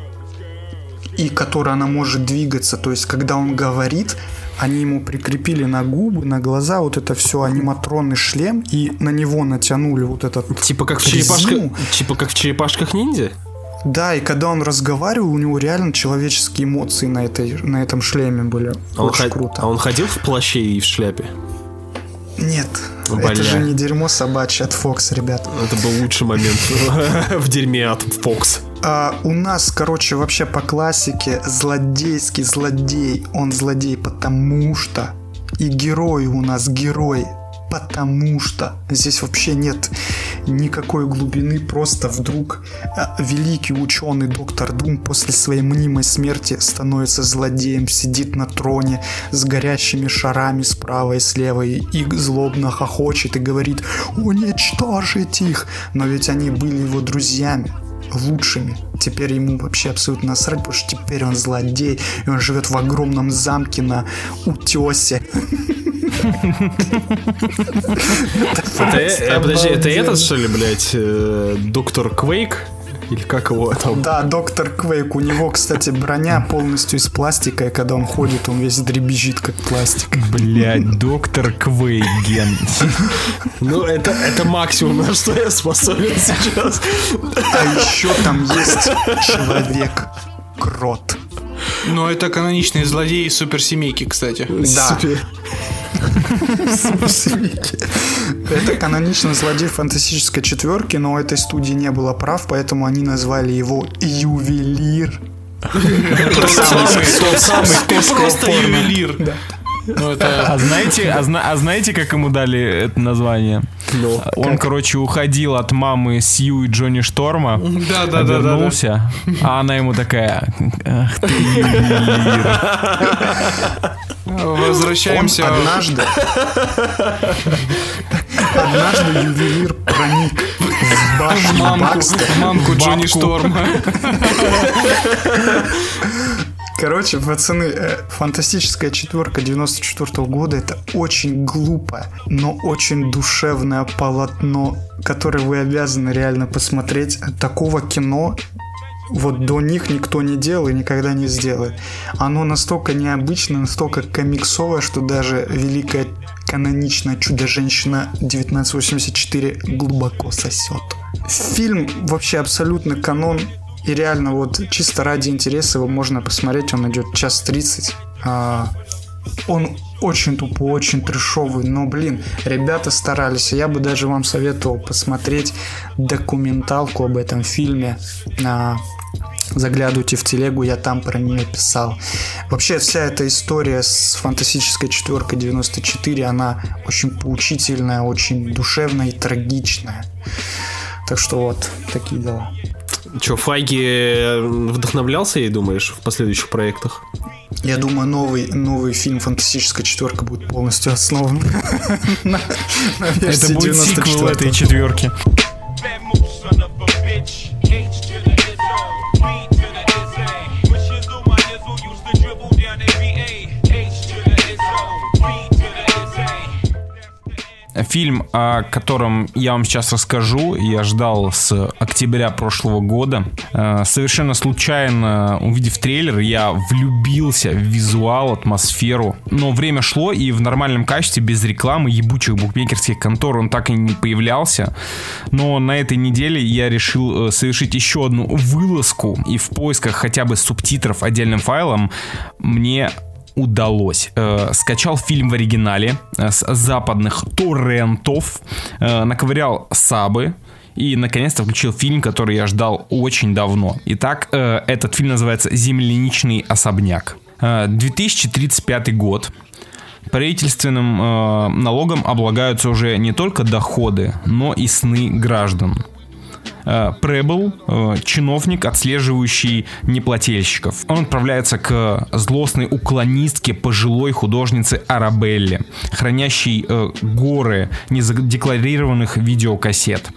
и которая она может двигаться. То есть, когда он говорит, они ему прикрепили на губы, на глаза вот это все аниматронный шлем, и на него натянули вот этот Типа как в черепашках... Типа как в черепашках ниндзя? Да, и когда он разговаривал, у него реально человеческие эмоции на, этой, на этом шлеме были. А он, Очень ход- круто. а он ходил в плаще и в шляпе? Нет, Бля. это же не дерьмо собачье от Fox, ребят. Это был лучший момент в дерьме от Fox. А, у нас, короче, вообще по классике злодейский злодей. Он злодей потому что. И герой у нас герой. Потому что здесь вообще нет никакой глубины, просто вдруг а, великий ученый доктор Дум после своей мнимой смерти становится злодеем, сидит на троне с горящими шарами справа и слева и, и злобно хохочет и говорит уничтожить их, но ведь они были его друзьями лучшими. Теперь ему вообще абсолютно насрать, потому что теперь он злодей, и он живет в огромном замке на утесе. Подожди, это этот, что ли, блядь, э, доктор Квейк? Или как его там? Да, доктор Квейк, у него, кстати, броня полностью из пластика, и когда он ходит, он весь дребезжит, как пластик. Блять, доктор Квейген. Ну, это, это максимум, на что я способен сейчас. А еще там есть человек-крот. Но это каноничные злодеи суперсемейки, кстати. Да. Супер. Это каноничный злодей фантастической четверки, но у этой студии не было прав, поэтому они назвали его Ювелир. Тот самый, просто ювелир. Ну, это... А знаете, а, зна- а знаете, как ему дали это название? Ну, Он, короче, уходил от мамы Сью и Джонни Шторма. Да, да, да, да, да. Вернулся, а она ему такая, ах ты, ювелир». Он Возвращаемся. однажды... Однажды ювелир проник в башню Мамку, Бакстера. мамку Джонни. Шторма. Короче, пацаны, э, фантастическая четверка 94 года это очень глупое, но очень душевное полотно, которое вы обязаны реально посмотреть. Такого кино вот до них никто не делал и никогда не сделает. Оно настолько необычное, настолько комиксовое, что даже великая каноничная чудо-женщина 1984 глубоко сосет. Фильм вообще абсолютно канон. И реально вот чисто ради интереса его можно посмотреть. Он идет час 30. А, он очень тупой, очень трешовый, но, блин, ребята старались. Я бы даже вам советовал посмотреть документалку об этом фильме. А, Заглядывайте в телегу, я там про нее писал. Вообще вся эта история с фантастической четверкой 94, она очень поучительная, очень душевная и трагичная. Так что вот, такие дела. Че, Файги вдохновлялся, ей думаешь, в последующих проектах? Я думаю, новый, новый фильм «Фантастическая четверка» будет полностью основан на, Это будет сиквел 94-го. этой четверки. Фильм, о котором я вам сейчас расскажу, я ждал с октября прошлого года. Э, Совершенно случайно, увидев трейлер, я влюбился в визуал, атмосферу. Но время шло, и в нормальном качестве, без рекламы, ебучих букмекерских контор он так и не появлялся. Но на этой неделе я решил э, совершить еще одну вылазку, и в поисках хотя бы субтитров отдельным файлом мне удалось. Э, скачал фильм в оригинале э, с западных торрентов, э, наковырял сабы и наконец-то включил фильм, который я ждал очень давно. Итак, этот фильм называется «Земляничный особняк». Э, 2035 год. Правительственным э, налогом облагаются уже не только доходы, но и сны граждан. Э, Пребл, э, чиновник, отслеживающий неплательщиков. Он отправляется к злостной уклонистке пожилой художнице Арабелле, хранящей э, горы незадекларированных видеокассет.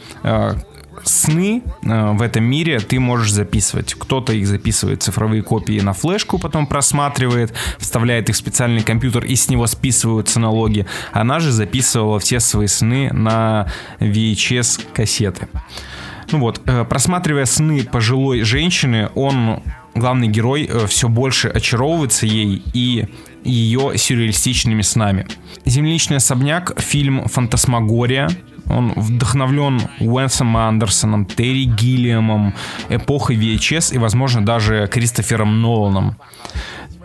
Сны в этом мире ты можешь записывать. Кто-то их записывает цифровые копии на флешку, потом просматривает, вставляет их в специальный компьютер и с него списываются налоги. Она же записывала все свои сны на VHS кассеты. Ну вот, э, просматривая сны пожилой женщины, он, главный герой, все больше очаровывается ей и ее сюрреалистичными снами. «Земляничный особняк» — фильм «Фантасмагория», он вдохновлен Уэнсом Андерсоном, Терри Гиллиамом, эпохой VHS и, возможно, даже Кристофером Ноланом.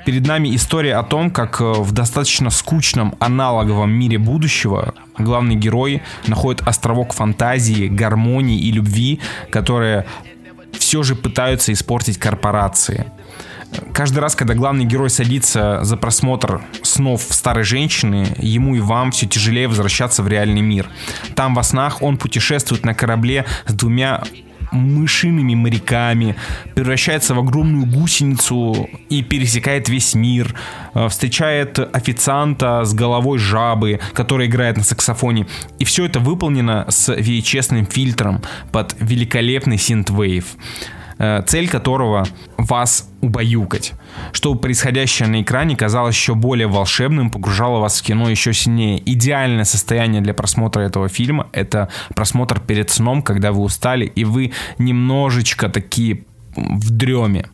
Перед нами история о том, как э, в достаточно скучном аналоговом мире будущего главный герой находит островок фантазии, гармонии и любви, которые все же пытаются испортить корпорации. Каждый раз, когда главный герой садится за просмотр снов старой женщины, ему и вам все тяжелее возвращаться в реальный мир. Там во снах он путешествует на корабле с двумя мышиными моряками, превращается в огромную гусеницу и пересекает весь мир, э, встречает официанта с головой жабы, который играет на саксофоне. И все это выполнено с VHS фильтром под великолепный синтвейв э, цель которого вас убаюкать. Чтобы происходящее на экране казалось еще более волшебным, погружало вас в кино еще сильнее. Идеальное состояние для просмотра этого фильма — это просмотр перед сном, когда вы устали, и вы немножечко такие в дреме.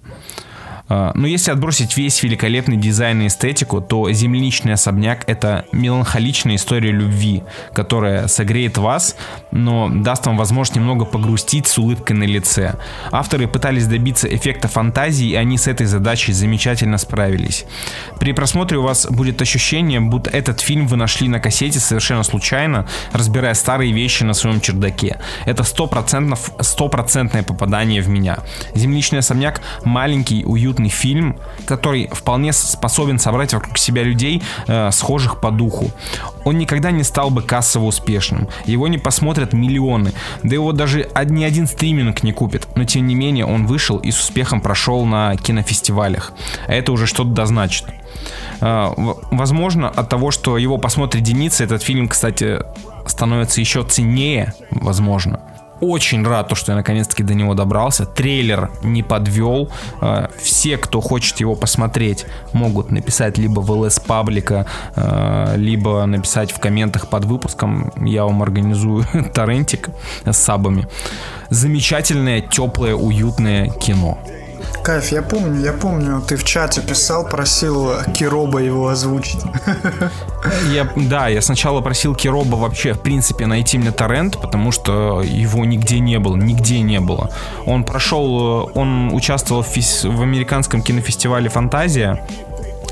А, Но если отбросить весь великолепный дизайн и эстетику, то «Земляничный особняк» — это меланхоличная история любви, которая согреет вас, но даст вам возможность немного погрустить с улыбкой на лице. Авторы пытались добиться эффекта фантазии, и они с этой задачей замечательно справились. При просмотре у вас будет ощущение, будто этот фильм вы нашли на кассете совершенно случайно, разбирая старые вещи на своем чердаке. Это стопроцентно- стопроцентное попадание в меня. «Земляничный особняк» — маленький, уютный фильм, который вполне способен собрать вокруг себя людей, э, схожих по духу. Он никогда не стал бы кассово успешным. Его не посмотрят миллионы. Да его даже ни один стриминг не купит. Но тем не менее он вышел и с успехом прошел на кинофестивалях. А это уже что-то дозначит. Э, Возможно, от того, что его посмотрит единицы, этот фильм, кстати, становится еще ценнее, возможно. Очень рад, то, что я наконец-таки до него добрался. Трейлер не подвел. Э, Все, кто хочет его посмотреть, могут написать либо в ЛС паблика, э, либо написать в комментах под выпуском. Я вам организую торрентик с сабами. Замечательное, теплое, уютное кино. Кайф, я помню, я помню, ты в чате писал, просил Кироба его озвучить. Я, да, я сначала просил Кироба вообще, в принципе, найти мне торрент, потому что его нигде не было, нигде не было. Он прошел, э, он участвовал в, в американском кинофестивале «Фантазия»,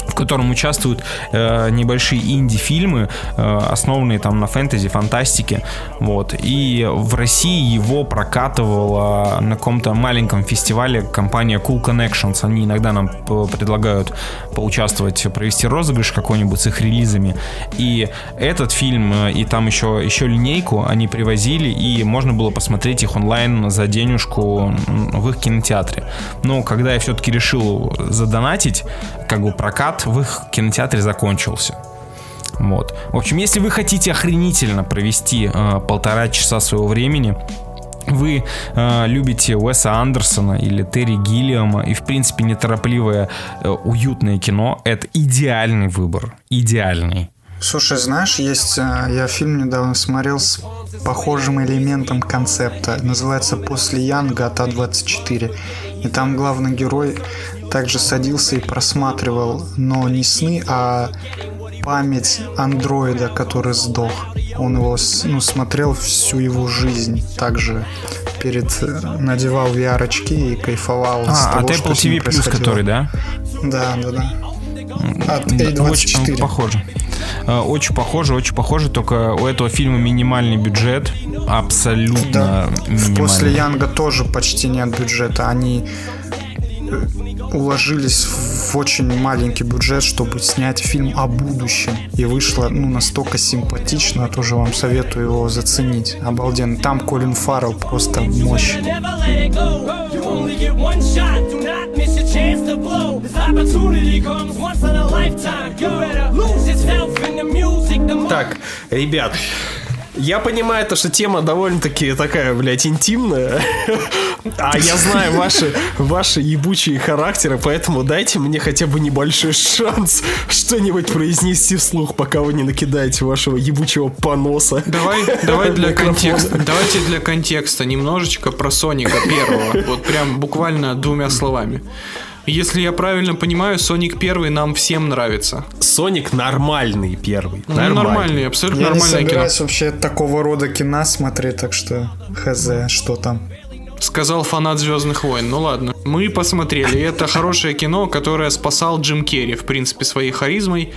в котором участвуют э, небольшие инди-фильмы, э, основанные там на фэнтези, фантастике. Вот. И в России его прокатывала на каком-то маленьком фестивале компания Cool Connections. Они иногда нам предлагают поучаствовать, провести розыгрыш какой-нибудь с их релизами. И этот фильм, э, и там еще, еще линейку они привозили, и можно было посмотреть их онлайн за денежку в их кинотеатре. Но когда я все-таки решил задонатить, как бы прокат в их кинотеатре закончился. Вот. В общем, если вы хотите охренительно провести э, полтора часа своего времени, вы э, любите Уэса Андерсона или Терри Гиллиама и, в принципе, неторопливое, э, уютное кино, это идеальный выбор. Идеальный. Слушай, знаешь, есть, э, я фильм недавно смотрел с похожим элементом концепта. Называется «После Янга» от А24. И там главный герой также садился и просматривал, но не сны, а память андроида, который сдох. Он его с- ну, смотрел всю его жизнь. Также перед э, надевал VR-очки и кайфовал с А, того, от Apple с TV+, происходило. который, да? Да, да, да. От Да, Очень A24. похоже. Э, Очень похоже, очень похоже, только у этого фильма минимальный бюджет, абсолютно Да. минимальный. После Янга тоже почти нет бюджета. Они э, уложились в очень маленький бюджет, чтобы снять фильм о будущем. И вышло ну, настолько симпатично, тоже вам советую его заценить. Обалденно. Там Колин Фаррелл просто мощь. Chance to blow. This opportunity comes once in a lifetime. You better lose yourself in the music. The more Так, ребят, я понимаю то, что тема довольно-таки такая, блядь, интимная. А я знаю ваши, ваши ебучие характеры, поэтому дайте мне хотя бы небольшой шанс что-нибудь произнести вслух, пока вы не накидаете вашего ебучего поноса. Давай, давай для контекста. Давайте для контекста немножечко про Соника первого. Вот прям буквально двумя словами. Если я правильно понимаю, Соник первый нам всем нравится. Соник нормальный первый. Ну, нормальный, абсолютно Я не нормальное кино. собираюсь вообще такого рода кино смотреть, так что хз, что там. Сказал фанат Звездных войн. Ну ладно. Мы посмотрели. Это хорошее кино, которое спасал Джим Керри, в принципе, своей харизмой.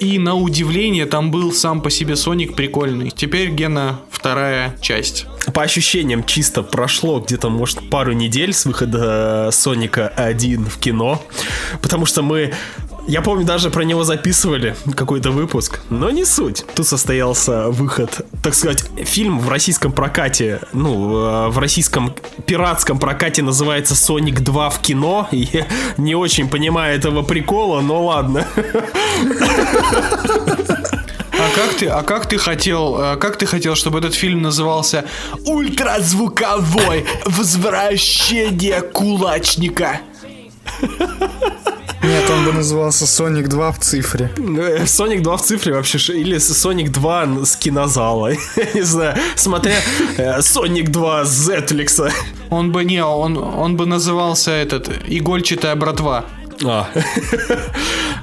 И на удивление там был сам по себе Соник прикольный. Теперь Гена вторая часть. По ощущениям, чисто прошло где-то, может, пару недель с выхода Соника 1 в кино. Потому что мы... Я помню, даже про него записывали какой-то выпуск, но не суть. Тут состоялся выход, так сказать, фильм в российском прокате, ну, э, в российском пиратском прокате называется «Соник 2 в кино». Я не очень понимаю этого прикола, но ладно. А как ты, а как ты хотел, а как ты хотел, чтобы этот фильм назывался «Ультразвуковой возвращение кулачника»? Нет, он бы назывался Sonic 2 в цифре. Ну, Соник 2 в цифре вообще, или Соник 2 с кинозала. Я не знаю, смотря э, Соник 2 с Netflix. Он бы не, он, он бы назывался этот игольчатая братва. А.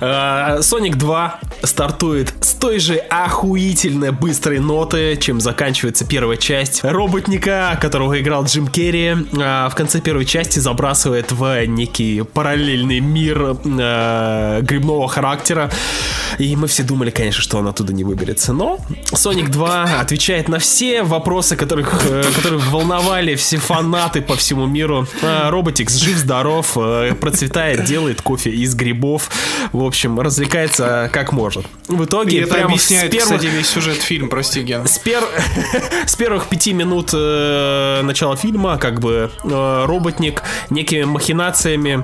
Э, Sonic 2 стартует с той же охуительно быстрой ноты, чем заканчивается первая часть. Роботника, которого играл Джим Керри, э, в конце первой части забрасывает в некий параллельный мир э, грибного характера. И мы все думали, конечно, что он оттуда не выберется. Но Sonic 2 отвечает на все вопросы, которых, которые волновали все фанаты по всему миру. Роботикс жив-здоров, процветает, делает кофе из грибов. В общем, развлекается как может. В И итоге это прямо объясняет, с первых, кстати, весь сюжет фильма, прости, Ген. с, пер- с первых пяти минут э, начала фильма, как бы э, роботник некими махинациями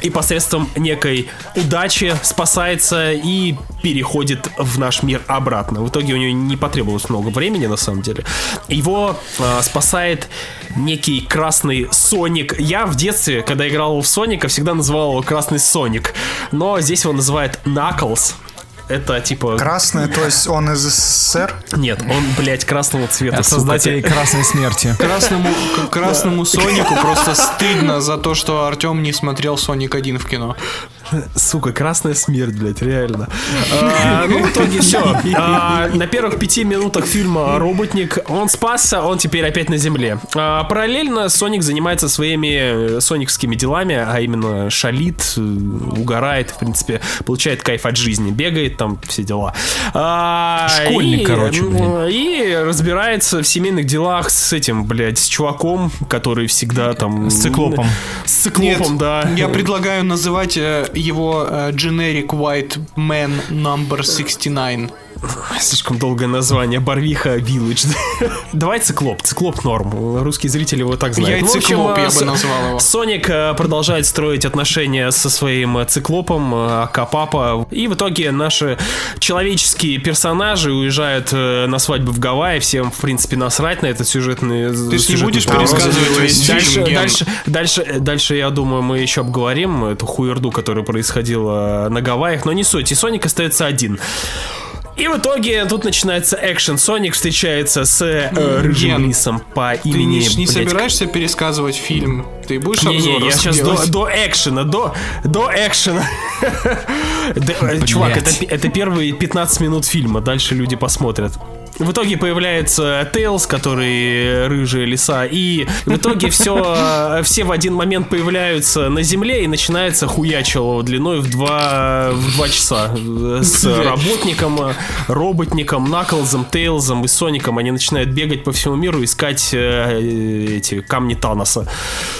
и посредством некой удачи спасается и переходит в наш мир обратно. В итоге у него не потребовалось много времени, на самом деле. Его э, спасает некий красный Соник. Я в детстве, когда играл в Соника, всегда называл его красный Соник. Но здесь его называют Knuckles. Это типа... Красный, то есть он из СССР. Нет, он, блядь, красного цвета. От сука. создателей Красной Смерти. Красному, к- красному Сонику просто стыдно за то, что Артем не смотрел Соник 1 в кино. Сука, красная смерть, блядь, реально. А, ну, в итоге все. на первых пяти минутах фильма «Роботник» он спасся, он теперь опять на земле. А, параллельно Соник занимается своими э, соникскими делами, а именно шалит, э, угорает, в принципе, получает кайф от жизни, бегает там, все дела. А, Школьник, и, короче, И разбирается в семейных делах с этим, блядь, с чуваком, который всегда там... С циклопом. С циклопом, да. Я предлагаю называть э, его э, Generic White Man Number 69. Слишком долгое название. Барвиха Village. Давай циклоп. Циклоп норм. Русские зрители его так знают. Я Ну, в общем, циклоп, я бы назвал его. Соник э, продолжает строить отношения со своим э, циклопом э, Капапа. И в итоге наши человеческие персонажи уезжают на свадьбу в Гавайи. Всем, в принципе, насрать на этот сюжетный Ты ж не будешь пересказывать весь дальше, фильм, дальше, дальше, дальше, я думаю, мы еще обговорим эту хуерду, которая происходила на Гавайях, но не суть. И Соник остается один. И в итоге тут начинается экшен. Соник встречается с э, рыжим Ген, лисом по Ты имени... не, не блядь, собираешься пересказывать фильм? Ты будешь не-не, обзор я сейчас до, делать? до экшена, до, до экшена. Э, Чувак, это, это первые 15 минут фильма, дальше люди посмотрят. В итоге появляется Тейлз, который рыжая лиса, и в итоге все, все в один момент появляются на земле и начинается хуячило длиной в два, в два часа э, с работником, э, роботником, Наклзом, Тейлзом и Соником. Они начинают бегать по всему миру, искать э, эти камни Таноса.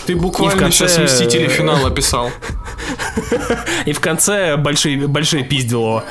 Ты буквально конце- сейчас Мстители финал описал. И в конце большие, большие пиздело.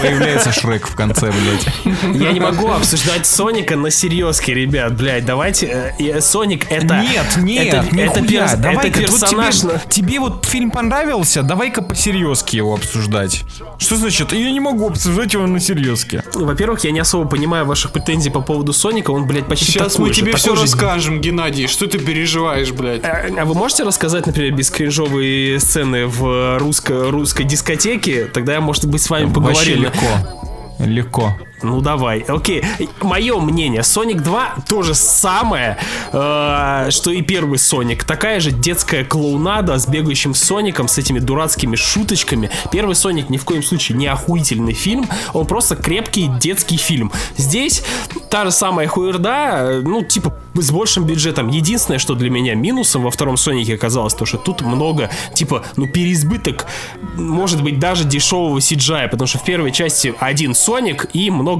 Появляется Шрек в конце, блядь. Я не могу обсуждать Соника на серьезке, ребят, блядь, давайте. э, Соник это... Нет, нет, это, это, нихуя. перс- Давай-ка, это вот персонаж... тебе, тебе вот фильм понравился, давай-ка по-серьезки его обсуждать. Что значит? Я не могу обсуждать его на серьезке. Во-первых, я не особо понимаю ваших претензий по поводу Соника, он, блядь, почти Сейчас такой мы же, тебе такой все же- расскажем, Геннадий. Что ты переживаешь, блядь? А а вы можете рассказать, например, бескринжовые сцены в русско- русской дискотеке? Тогда я, может быть, с вами Вообще поговорим. легко. Легко. Ну давай, окей. Мое мнение, Sonic 2 то же самое, э, что и первый Sonic. Такая же детская клоунада с бегающим Соником, с этими дурацкими шуточками. Первый Sonic ни в коем случае не охуительный фильм, он просто крепкий детский фильм. Здесь та же самая хуерда, э, ну типа с большим бюджетом. Единственное, что для меня минусом во втором Сонике оказалось, то, что тут много, типа, ну, переизбыток, может быть, даже дешевого CGI, потому что в первой части один Соник и много,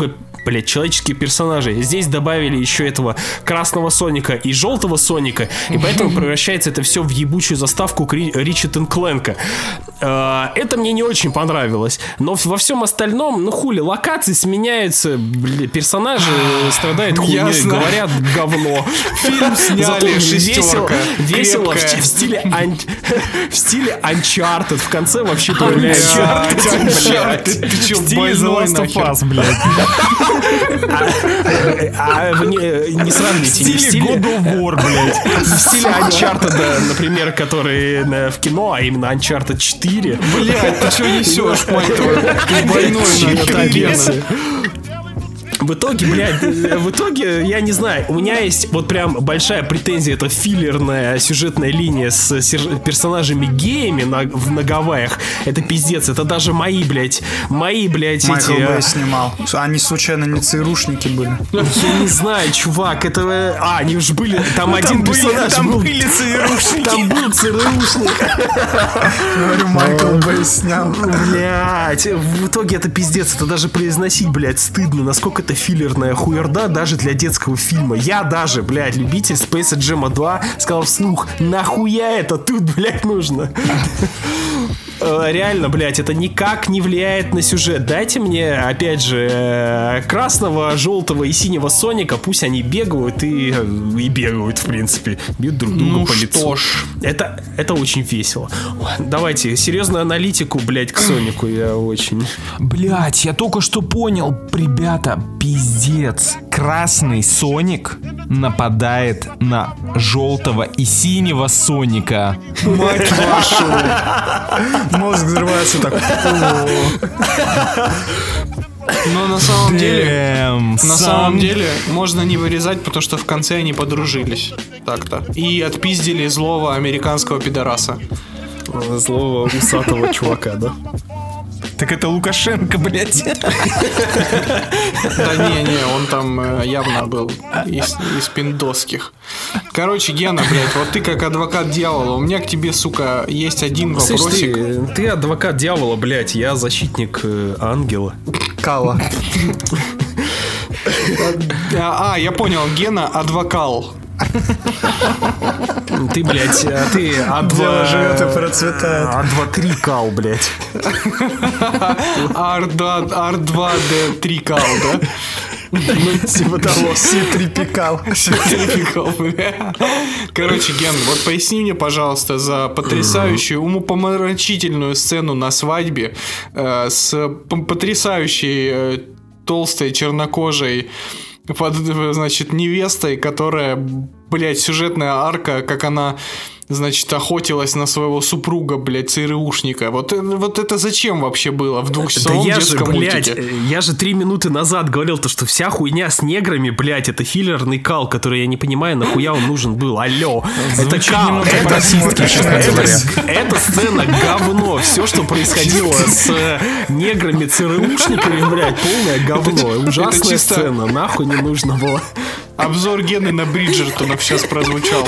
блядь, человеческих персонажей. Здесь добавили еще этого красного Соника и желтого Соника, и поэтому превращается это все в ебучую заставку Кри- Ричард Кленка. Э, Это мне не очень понравилось, но во всем остальном, ну хули, локации сменяются, бля, персонажи страдают хуйней, Ясно. говорят говно. Фильм сняли весело, весело в, стиле ан- в стиле Uncharted. В конце вообще появляется Uncharted. Ты The больной Last of? Us, блядь. А вы не, не сравните не в Стиле. God of War, блядь. В стиле Uncharted, например, который э, в кино, а именно Uncharted 4. Блядь, ты что несешь, мать твою? Ты больной агрессия. В итоге, блядь, в итоге, я не знаю, у меня есть вот прям большая претензия, это филлерная сюжетная линия с персонажами геями на, в, на Гавайях. Это пиздец, это даже мои, блядь, мои, блядь, Майкл эти... Бэй снимал. Они случайно не ЦРУшники были? Я не знаю, чувак, это... А, они же были... Там один были- персонаж там был... были ЦРУшники. Там был ЦРУшник. Говорю, Майкл Бэй снял. Блять, в итоге это пиздец, это даже произносить, блядь, стыдно, насколько это филлерная хуерда даже для детского фильма. Я даже, блядь, любитель Space Jam 2 сказал вслух, нахуя это тут, блядь, нужно? Э, Реально, блядь, это никак не влияет на сюжет. Дайте мне, опять же, э, красного, желтого и синего Соника, пусть они бегают и, э, и бегают, в принципе, бьют друг друга Ну по лицу. что ж. Это, это очень весело. Давайте, серьезную аналитику, блядь, к Сонику я очень... Блять, я только что понял, ребята, пиздец. Красный Соник нападает на желтого и синего Соника. Мать вашу. Мозг взрывается так. Но на самом деле... Дэм, На сам- самом деле можно не вырезать, потому что в конце они подружились. Так-то. И отпиздили злого американского пидораса. Злого усатого чувака, да? Так это Лукашенко, блять. Да не-не, он там э, явно был из, из пиндосских. Короче, Гена, блядь, вот ты как адвокат дьявола, у меня к тебе, сука, есть один Слышь, вопросик. ты, ты адвокат дьявола, блядь, я защитник э, ангела. Кала. А, а, я понял, Гена адвокал. Ты, блядь, а ты адва... Дело живет и процветает. Адва-3 кал, блядь. R2, R2D 3 кал, да? Ну, типа того. Си-трипикал. Трипикал, бля. Короче, Ген, вот поясни мне, пожалуйста, за потрясающую, умопомрачительную сцену на свадьбе э, с потрясающей э, толстой чернокожей под, значит, невестой, которая, блядь, сюжетная арка, как она значит, охотилась на своего супруга, блядь, ЦРУшника. Вот, э, вот это зачем вообще было в Да двухчасовом я же, блядь, мультике? я же три минуты назад говорил то, что вся хуйня с неграми, блядь, это филлерный кал, который я не понимаю, нахуя он нужен был. Алло. Это кал. Это, это- эта сцена говно. Все, что происходило с э, неграми ЦРУшниками, блядь, полное говно. Ужасная сцена, нахуй не нужно было. Обзор Гены на Бриджертона сейчас прозвучал.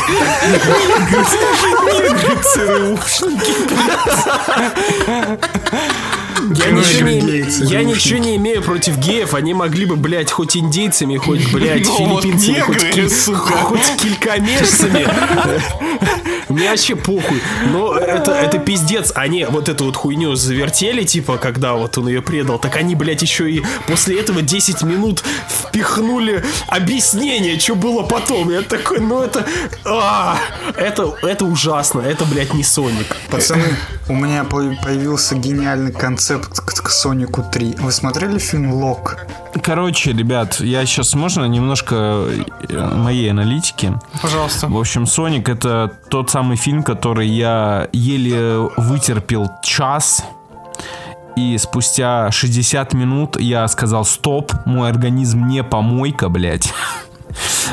Я, ничего не, я ничего не имею против геев. Они могли бы, блядь, хоть индейцами, хоть, блядь, филиппинцами, хоть, сука. хоть килькомесцами. Мне вообще похуй. Но это, это пиздец. Они вот эту вот хуйню завертели, типа, когда вот он ее предал. Так они, блядь, еще и после этого 10 минут впихнули объяснение, что было потом. Я такой, ну это... а, это, это ужасно. Это, блядь, не Соник. Пацаны, у меня по- появился гениальный концепт к, к Сонику 3. Вы смотрели фильм Лок? Короче, ребят, я сейчас можно немножко э, моей аналитики. Пожалуйста. В общем, Соник это тот самый фильм, который я еле вытерпел час. И спустя 60 минут я сказал, стоп, мой организм не помойка, блядь.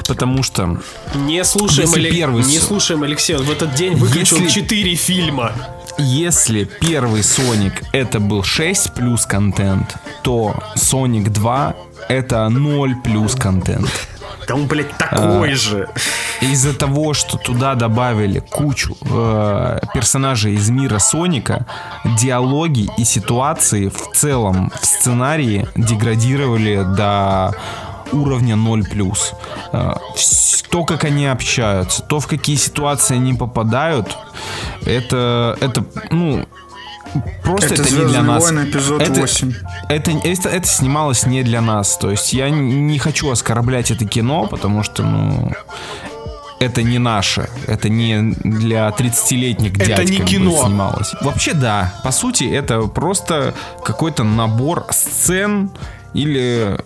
Потому что Не слушаем, Если Алек- первый не слушаем Алексея. Он в этот день выключил Если- 4 фильма. если первый Соник это был 6 плюс контент, то Соник 2 это 0 плюс контент. Да он, блядь, такой же. Из-за того, что туда добавили кучу э, персонажей из мира Соника, диалоги и ситуации в целом в сценарии деградировали до уровня 0+. Э, вс- То, как они общаются, то, в какие ситуации они попадают, это, это ну, просто Это это, не для «Звездные нас. войны», эпизод это, 8. Это, это, это снималось не для нас. То есть я не хочу оскорблять это кино, потому что, ну, это не наше. Это не для 30-летних Это дядь не как бы кино. снималось. Вообще, да. По сути, это просто какой-то набор сцен или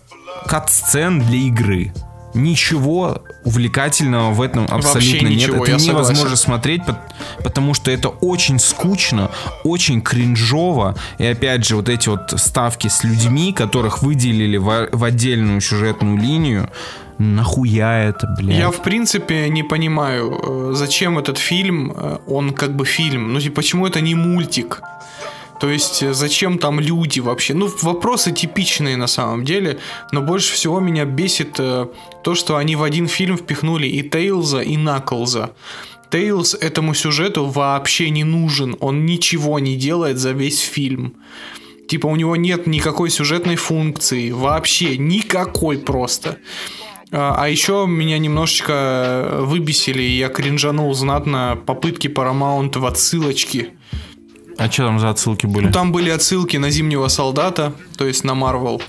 кат-сцен для игры. Ничего увлекательного в этом абсолютно нет. ничего, это я невозможно согласен. смотреть, пот- потому что это очень скучно, очень кринжово. И опять же, вот эти вот ставки с людьми, которых выделили в, в отдельную сюжетную линию, нахуя это, блядь? Я, в принципе, не понимаю, э, зачем этот фильм, э, он как бы фильм. Ну, типа, почему это не мультик? То есть, э, зачем там люди вообще? Ну, вопросы типичные на самом деле, но больше всего меня бесит э, то, что они в один фильм впихнули и Тейлза, и Наклза. Тейлз этому сюжету вообще не нужен, он ничего не делает за весь фильм. Типа у него нет никакой сюжетной функции, вообще никакой просто. А а еще меня немножечко выбесили, и я кринжанул знатно попытки Paramount в отсылочки. А что там за отсылки были? Там были отсылки на Зимнего Солдата, то есть на Марвел.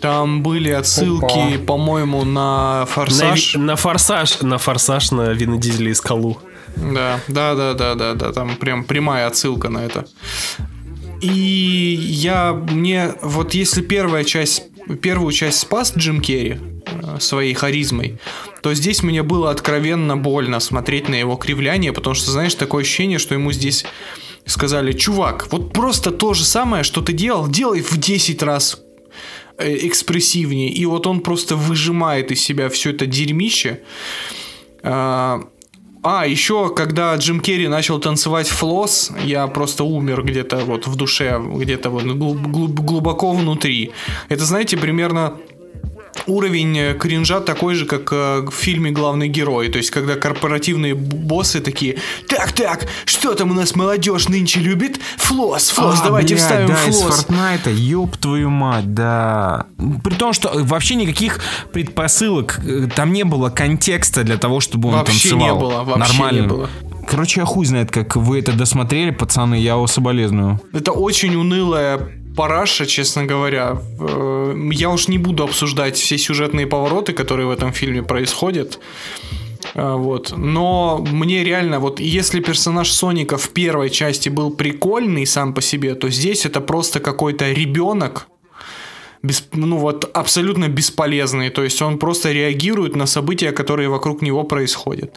Там были отсылки, по-моему, на На, Форсаж. ви- на форсаж, на форсаж на Вина Дизеля и Скалу. Да, да, да, да, да, да, там прям прямая отсылка на это. И я мне вот если первая часть первую часть спас Джим Керри э, своей харизмой, то здесь мне было откровенно больно смотреть на его кривляние, потому что знаешь такое ощущение, что ему здесь сказали, чувак, вот просто то же самое, что ты делал, делай в 10 раз э, экспрессивнее, и вот он просто выжимает из себя все это дерьмище. А, а, еще, когда Джим Керри начал танцевать флосс, я просто умер где-то вот в душе, где-то вот глуб- глуб- глубоко внутри. Это, знаете, примерно уровень э, кринжа такой же, как э, в фильме «Главный герой». То есть, когда корпоративные боссы такие, так-так, что там у нас молодежь нынче любит? Флосс, флосс, А, давайте блядь, вставим да, из флосс. Фортнайта, ёб твою мать, да. При том, что вообще никаких предпосылок, э, там не было контекста для того, чтобы он Вообще танцевал. не было, вообще Нормально. не было. Короче, я хуй знает, как вы это досмотрели, пацаны, я его соболезную. Это очень унылая параша, честно говоря. Э, Я уж не буду обсуждать все сюжетные повороты, которые в этом фильме происходят. Э, Вот. Но мне реально, вот если персонаж Соника в первой части был прикольный сам по себе, то здесь это просто какой-то ребенок, бес- ну вот абсолютно бесполезный. То есть он просто реагирует на события, которые вокруг него происходят.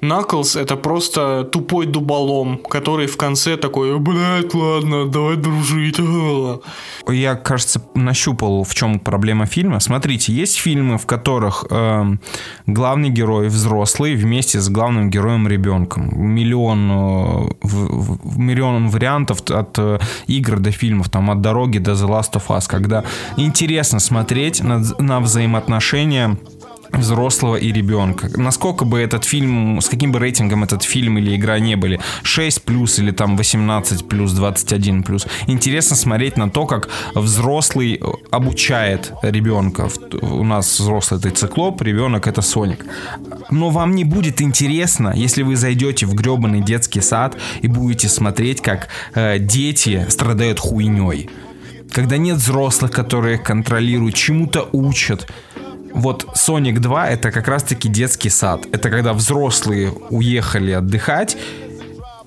Наклз это просто тупой дуболом, который в конце такой, блядь, ладно, давай дружить. а». Я, кажется, нащупал, в чем проблема фильма. Смотрите, есть фильмы, в которых эм, главный герой взрослый вместе с главным героем ребенком. Миллион, э, в- в- миллион вариантов от э, игр до фильмов, там от дороги до The Last of Us, когда интересно смотреть на, на взаимоотношения взрослого и ребенка. Насколько бы этот фильм, с каким бы рейтингом этот фильм или игра не были, 6 плюс или там 18 плюс, 21 плюс. Интересно смотреть на то, как взрослый обучает ребенка. У нас взрослый это циклоп, ребенок это Соник. Но вам не будет интересно, если вы зайдете в гребаный детский сад и будете смотреть, как э, дети страдают хуйней. Когда нет взрослых, которые контролируют, чему-то учат. Вот Sonic 2 это как раз-таки детский сад. Это когда взрослые уехали отдыхать,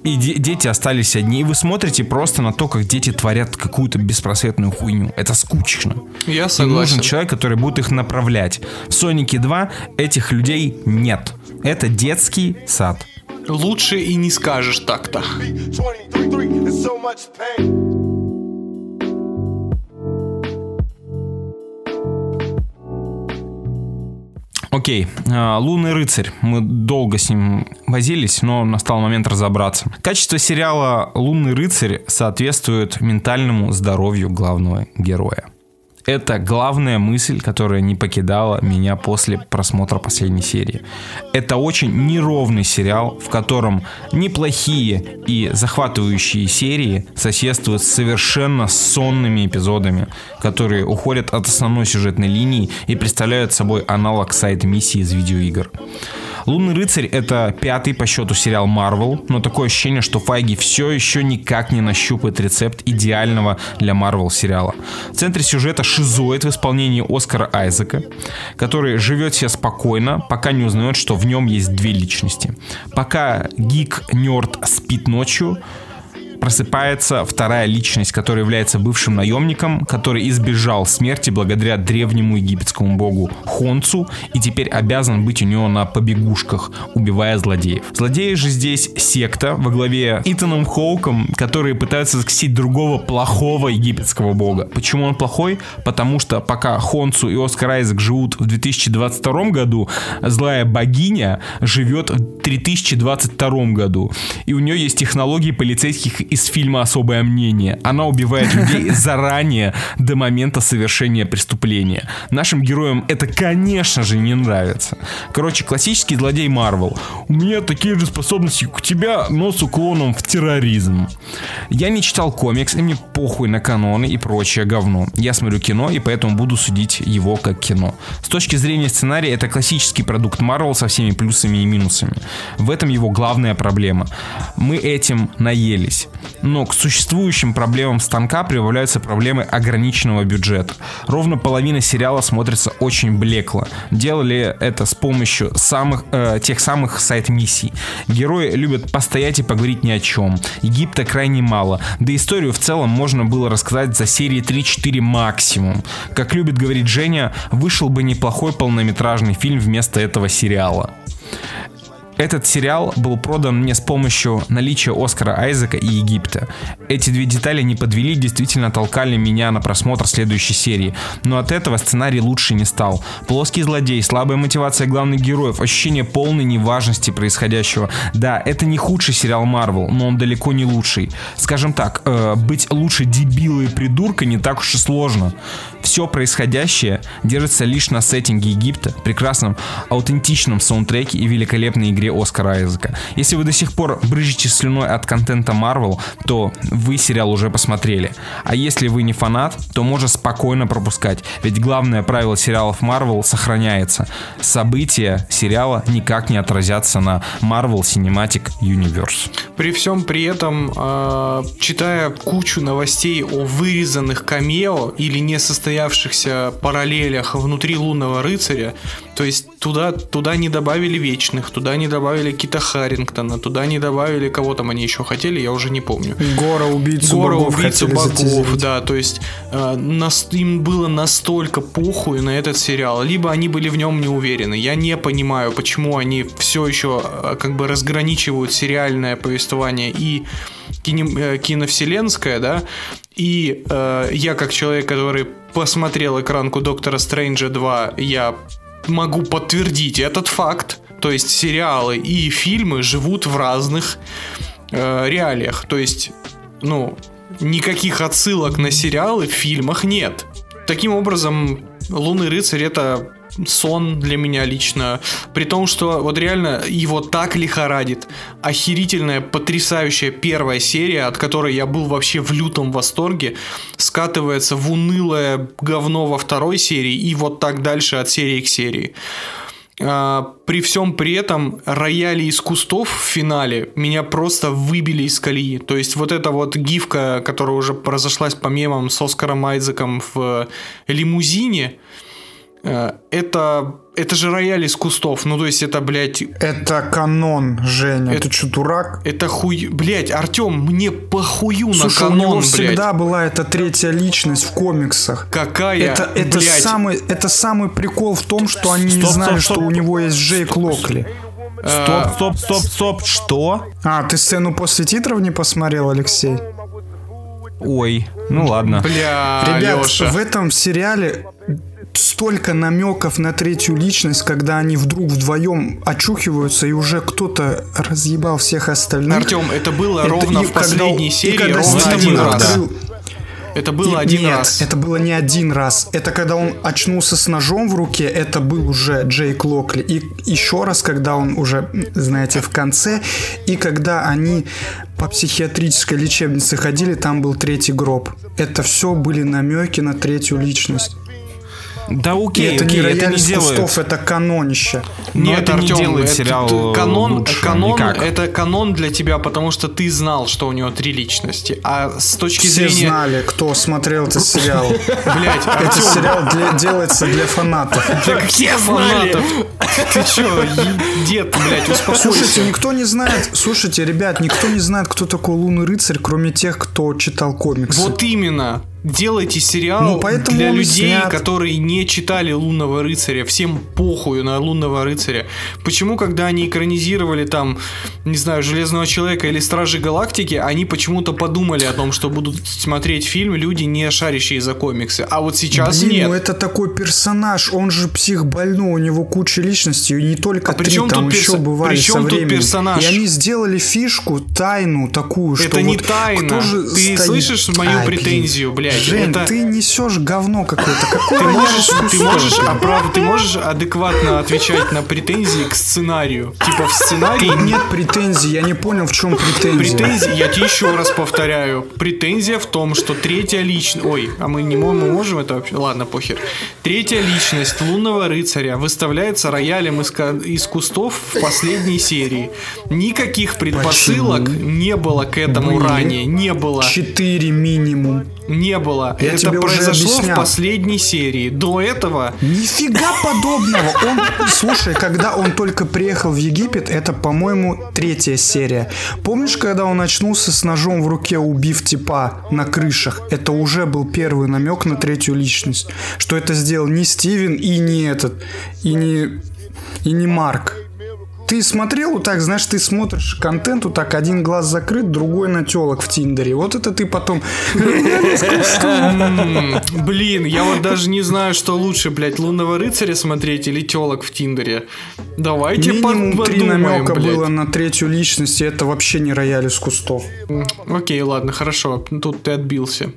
и де- дети остались одни. И вы смотрите просто на то, как дети творят какую-то беспросветную хуйню. Это скучно. Я Им согласен. нужен человек, который будет их направлять. В Сонике 2 этих людей нет. Это детский сад. Лучше и не скажешь так-то. Окей, а, «Лунный рыцарь». Мы долго с ним возились, но настал момент разобраться. Качество сериала «Лунный рыцарь» соответствует ментальному здоровью главного героя. Это главная мысль, которая не покидала меня после просмотра последней серии. Это очень неровный сериал, в котором неплохие и захватывающие серии соседствуют с совершенно сонными эпизодами, которые уходят от основной сюжетной линии и представляют собой аналог сайт-миссии из видеоигр. «Лунный рыцарь» — это пятый по счету сериал Marvel, но такое ощущение, что Файги все еще никак не нащупает рецепт идеального для Marvel сериала. В центре сюжета шизоид в исполнении Оскара Айзека, который живет себе спокойно, пока не узнает, что в нем есть две личности. Пока гик-нерд спит ночью, просыпается вторая личность, которая является бывшим наемником, который избежал смерти благодаря древнему египетскому богу Хонцу и теперь обязан быть у него на побегушках, убивая злодеев. Злодеи же здесь секта во главе Итаном Хоуком, которые пытаются захватить другого плохого египетского бога. Почему он плохой? Потому что пока Хонцу и Оскар Айзек живут в 2022 году, злая богиня живет в 3022 году. И у нее есть технологии полицейских из фильма «Особое мнение». Она убивает людей заранее до момента совершения преступления. Нашим героям это, конечно же, не нравится. Короче, классический злодей Марвел. У меня такие же способности, как у тебя, но с уклоном в терроризм. Я не читал комикс, и мне похуй на каноны и прочее говно. Я смотрю кино, и поэтому буду судить его как кино. С точки зрения сценария, это классический продукт Марвел со всеми плюсами и минусами. В этом его главная проблема. Мы этим наелись. Но к существующим проблемам станка прибавляются проблемы ограниченного бюджета. Ровно половина сериала смотрится очень блекло. Делали это с помощью самых, э, тех самых сайт-миссий. Герои любят постоять и поговорить ни о чем. Египта крайне мало. Да историю в целом можно было рассказать за серии 3-4 максимум. Как любит говорить Женя, вышел бы неплохой полнометражный фильм вместо этого сериала. Этот сериал был продан мне с помощью наличия Оскара Айзека и Египта. Эти две детали не подвели, действительно толкали меня на просмотр следующей серии. Но от этого сценарий лучше не стал. Плоский злодей, слабая мотивация главных героев, ощущение полной неважности происходящего. Да, это не худший сериал Марвел, но он далеко не лучший. Скажем так, э, быть лучше дебила и придурка не так уж и сложно. Все происходящее держится лишь на сеттинге Египта, прекрасном аутентичном саундтреке и великолепной игре Оскара Айзека. Если вы до сих пор брызжете слюной от контента Marvel, то вы сериал уже посмотрели. А если вы не фанат, то можно спокойно пропускать, ведь главное правило сериалов Marvel сохраняется. События сериала никак не отразятся на Marvel Cinematic Universe. При всем при этом, э, читая кучу новостей о вырезанных камео или не состоявшихся параллелях внутри Лунного Рыцаря, то есть туда, туда не добавили Вечных, туда не добавили Кита Харрингтона, туда не добавили кого там они еще хотели, я уже не помню. Гора убийцу Гора богов убийцу богов, да, то есть э, нас- им было настолько похуй на этот сериал, либо они были в нем не уверены. Я не понимаю, почему они все еще э, как бы разграничивают сериальное повествование и кинем- э, киновселенское, да, и э, я как человек, который посмотрел экранку Доктора Стрэнджа 2, я могу подтвердить этот факт. То есть сериалы и фильмы живут в разных э, реалиях. То есть, ну, никаких отсылок на сериалы в фильмах нет. Таким образом, Лунный рыцарь это сон для меня лично. При том, что вот реально его так лихорадит. Охерительная, потрясающая первая серия, от которой я был вообще в лютом восторге, скатывается в унылое говно во второй серии и вот так дальше от серии к серии. А, При всем при этом рояли из кустов в финале меня просто выбили из колеи. То есть вот эта вот гифка, которая уже разошлась по мемам с Оскаром Айзеком в лимузине, э, это, это же рояль из кустов. Ну, то есть это, блядь, Это канон, Женя. Это- Ты что, дурак? это хуй... Блядь, Артем, мне похую Слушай, на у него канон, всегда блядь. была эта третья личность в комиксах. Какая, это, это, блядь, самый, это самый прикол в том, что они не Стоп, знали, стоп, стоп. что у него есть Джейк Локли. Стоп, стоп, стоп, стоп. Что? А, ты сцену после титров не посмотрел, Алексей? Ой, ну ладно. Бля, Ребят, Лёша. в этом сериале столько намеков на третью личность, когда они вдруг вдвоем очухиваются и уже кто-то разъебал всех остальных. Артем, это было Это ровно и в когда- последней и серии, когда ровно один раз. открыл- Это было И- один нет, раз. это было не один раз. Это когда он очнулся с ножом в руке, это был уже Джейк Локли. И еще раз, когда он уже, знаете, в конце, и когда они по психиатрической лечебнице ходили, там был третий гроб. Это все были намеки на третью личность. Да И окей, это окей, не рояль это не делает. кустов, это канонище. Но Нет, это не Артём, делает это сериал канон, лучше канон никак. это канон для тебя, потому что ты знал, что у него три личности. А с точки Все зрения. знали, кто смотрел этот сериал. Блять, Этот сериал делается для фанатов. Все знали. Ты чё, дед, блядь, Слушайте, успокойся. никто не знает, слушайте, ребят, никто не знает, кто такой Лунный рыцарь, кроме тех, кто читал комиксы. Вот именно. Делайте сериал Ну, поэтому для людей, снят. которые не читали Лунного рыцаря. Всем похую на Лунного рыцаря. Почему, когда они экранизировали там, не знаю, Железного человека или Стражи Галактики, они почему-то подумали о том, что будут смотреть фильм люди, не шарящие за комиксы. А вот сейчас Блин, нет. ну это такой персонаж, он же псих больной, у него куча личностей, и не только А при три, чем там тут еще перса- бывали при чем со тут временем. персонаж? И они сделали фишку, тайну такую, что Это не вот тайна. кто же Ты стоит- слышишь мою блин. претензию, блядь? Жень, Это- ты несешь говно какое-то. Какое Ты можешь, ты можешь, оправ- ты можешь адекватно отвечать на претензии к сценарию. Типа в сценарии Нет претензий, я не понял, в чем претензия. Претензия, я тебе еще раз повторяю, претензия в том, что третья личность... Ой, а мы не можем, мы можем это вообще? Ладно, похер. Третья личность лунного рыцаря выставляется роялем из, из кустов в последней серии. Никаких предпосылок не было к этому Были. ранее. Не было. Четыре минимум. Не было. Я это произошло в последней серии. До этого Нифига подобного. Он, слушай, когда он только приехал в Египет, это, по-моему, третья серия. Помнишь, когда он очнулся с ножом в руке, убив типа на крышах? Это уже был первый намек на третью личность. Что это сделал не Стивен и не этот, и не, и не Марк. Ты смотрел вот так, знаешь, ты смотришь контент, вот так один глаз закрыт, другой на телок в Тиндере. Вот это ты потом... Блин, я вот даже не знаю, что лучше, блядь, лунного рыцаря смотреть или телок в Тиндере. Давайте Минимум три намека было на третью личность, и это вообще не рояль из кустов. Окей, ладно, хорошо. Тут ты отбился.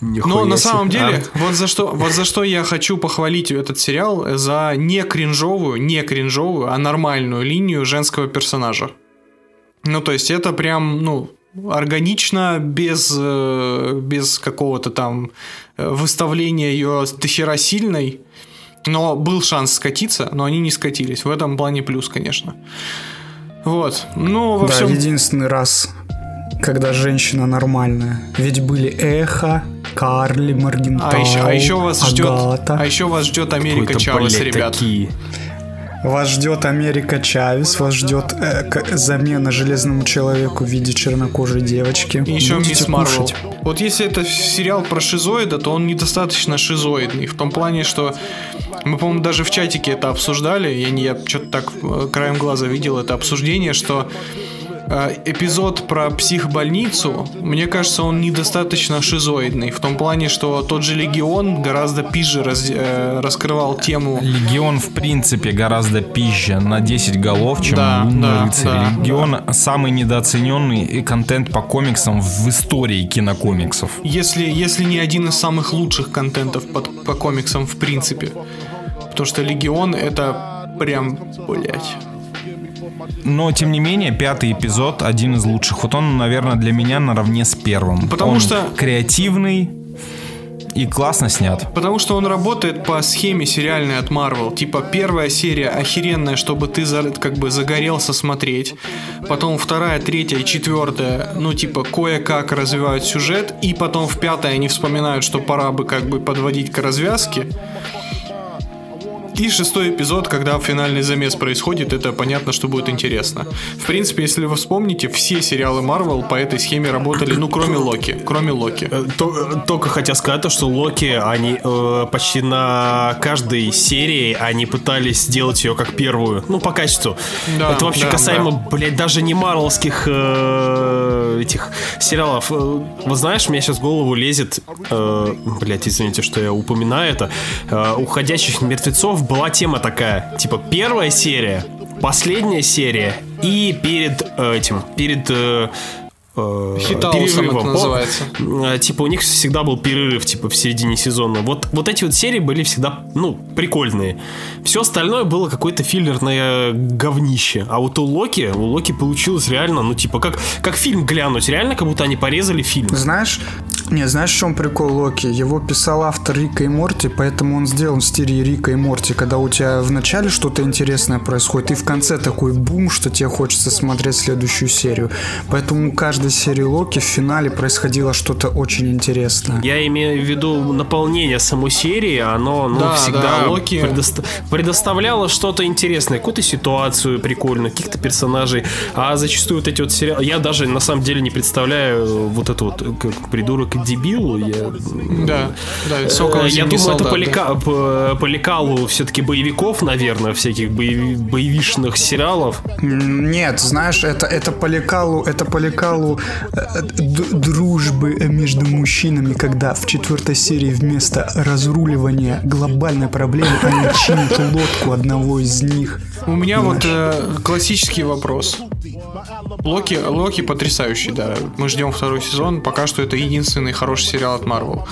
Нихуя Но на самом деле, А, вот за что, вот за что я хочу похвалить этот сериал за не кринжовую, не кринжовую, а нормальную линию женского персонажа. Ну, то есть это прям, ну, органично, без, э, без какого-то там э, выставления ее дохера сильной. Но был шанс скатиться, но они не скатились. В этом плане плюс, конечно. Вот. Ну, во да, всем... единственный раз, когда женщина нормальная. Ведь были Эхо, Карли, Маргентау, А еще, а еще вас ждет, Агата. а еще вас ждет Америка Чавес, ребят. такие. Вас ждет Америка Чавес, вас ждет э, к- замена Железному Человеку в виде чернокожей девочки. И еще Будете Мисс Марвел. кушать. Вот если это сериал про шизоида, то он недостаточно шизоидный. В том плане, что мы, по-моему, даже в чатике это обсуждали. Я, не, я что-то так э, краем глаза видел это обсуждение, что эпизод про психбольницу, мне кажется, он недостаточно шизоидный. В том плане, что тот же Легион гораздо пизже раз- э, раскрывал тему Легион, в принципе, гораздо пизже на 10 голов, чем Да, Лунный да, рыцарь. да, Легион самый недооцененный контент по комиксам в истории кинокомиксов. Если, если не один из самых лучших контентов под- по комиксам в принципе. Потому что Легион это прям, блять. Но, тем не менее, пятый эпизод один из лучших. Вот он, наверное, для меня наравне с первым. Потому Он что- креативный и классно снят. Потому что он работает по схеме сериальной от Marvel. Типа первая серия охеренная, чтобы ты за- как бы загорелся смотреть. Потом вторая, третья и четвертая, ну типа кое-как развивают сюжет. И потом в пятой они вспоминают, что пора бы как бы подводить к развязке. И шестой эпизод, когда финальный замес происходит, это понятно, что будет интересно. В принципе, если вы вспомните, все сериалы Marvel по этой схеме работали, ну кроме Локи. Кроме Локи. Э, э, Только хотел сказать то, что Локи, они э, почти на каждой серии они пытались сделать ее как первую, ну по качеству. Да, Это вообще да, касаемо, да. блядь, даже не марвелских э, этих сериалов. Вот знаешь, мне сейчас в голову лезет, э, блядь, извините, что я упоминаю это, э, уходящих мертвецов была тема такая, типа первая серия, последняя серия и перед э, этим, перед э, э, Хитаусом перерывом. это По- называется. э, типа у них всегда был перерыв, типа в середине сезона. Вот, вот эти вот серии были всегда, ну, прикольные. Все остальное было какое-то филлерное говнище. А вот у Локи, у Локи получилось реально, ну, типа, как, как фильм глянуть. Реально, как будто они порезали фильм. Знаешь, Не, знаешь, в чем прикол Локи? Его писал автор Рика и Морти, поэтому он сделан в стиле Рика и Морти, когда у тебя в начале что-то интересное происходит, и в конце такой бум, что тебе хочется смотреть следующую серию. Поэтому у каждой серии Локи в финале происходило что-то очень интересное. Я имею в виду наполнение самой серии, оно ну, Да, всегда да, Локи- предоста- предоставляло что-то интересное, какую-то ситуацию прикольную, каких-то персонажей. А зачастую вот эти вот сериалы... Я даже на самом деле не представляю вот эту вот как придурок дебил. Я, Да, да, Сокол Я думаю, это солдат, по, да. лека- по- по лекалу все-таки боевиков, наверное, всяких боеви- боевишных сериалов. Нет, знаешь, это, это по лекалу, это по лекалу э, дружбы между мужчинами, когда в четвертой серии вместо разруливания глобальной проблемы они чинят лодку одного из них. У меня вот э, классический вопрос. Локи, Локи потрясающий, да. Мы ждем второй сезон. Пока что это единственный хороший сериал от Marvel.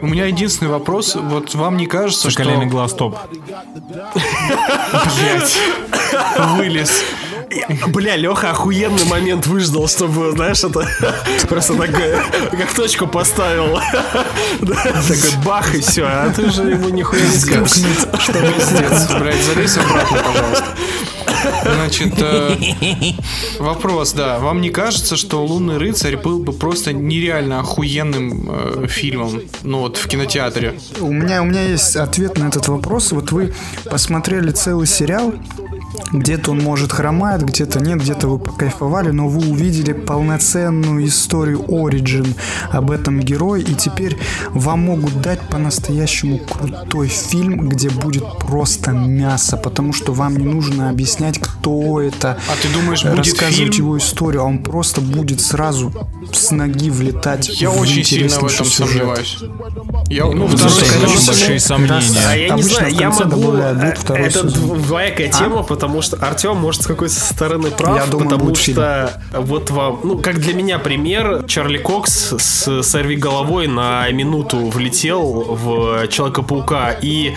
У меня единственный вопрос. Вот вам не кажется, что... Соколиный глаз топ. Блядь. Вылез. Бля, Леха охуенный момент выждал, чтобы, знаешь, это просто так, э, как точку поставил. Такой бах и все, а ты же ему нихуя не скажешь. Что пиздец, блядь, залезь обратно, пожалуйста. Значит, э, вопрос, да. Вам не кажется, что «Лунный рыцарь» был бы просто нереально охуенным э, фильмом, ну вот в кинотеатре? У меня, у меня есть ответ на этот вопрос. Вот вы посмотрели целый сериал, где-то он может хромает, где-то нет, где-то вы покайфовали, но вы увидели полноценную историю Origin об этом герое, и теперь вам могут дать по-настоящему крутой фильм, где будет просто мясо, потому что вам не нужно объяснять, кто это, А ты думаешь, будет рассказывать фильм? его историю, а он просто будет сразу с ноги влетать Я в очень сильно в этом сюжет. сомневаюсь. Я, ну, Ну, второй большие А сомнения. я не Обычно знаю, в я конце могу... э, Это двоякая тема, потому что Артем может с какой-то стороны прав, Я думаю, потому что вот вам, ну, как для меня пример, Чарли Кокс с «Сорви головой» на минуту влетел в Человека-паука, и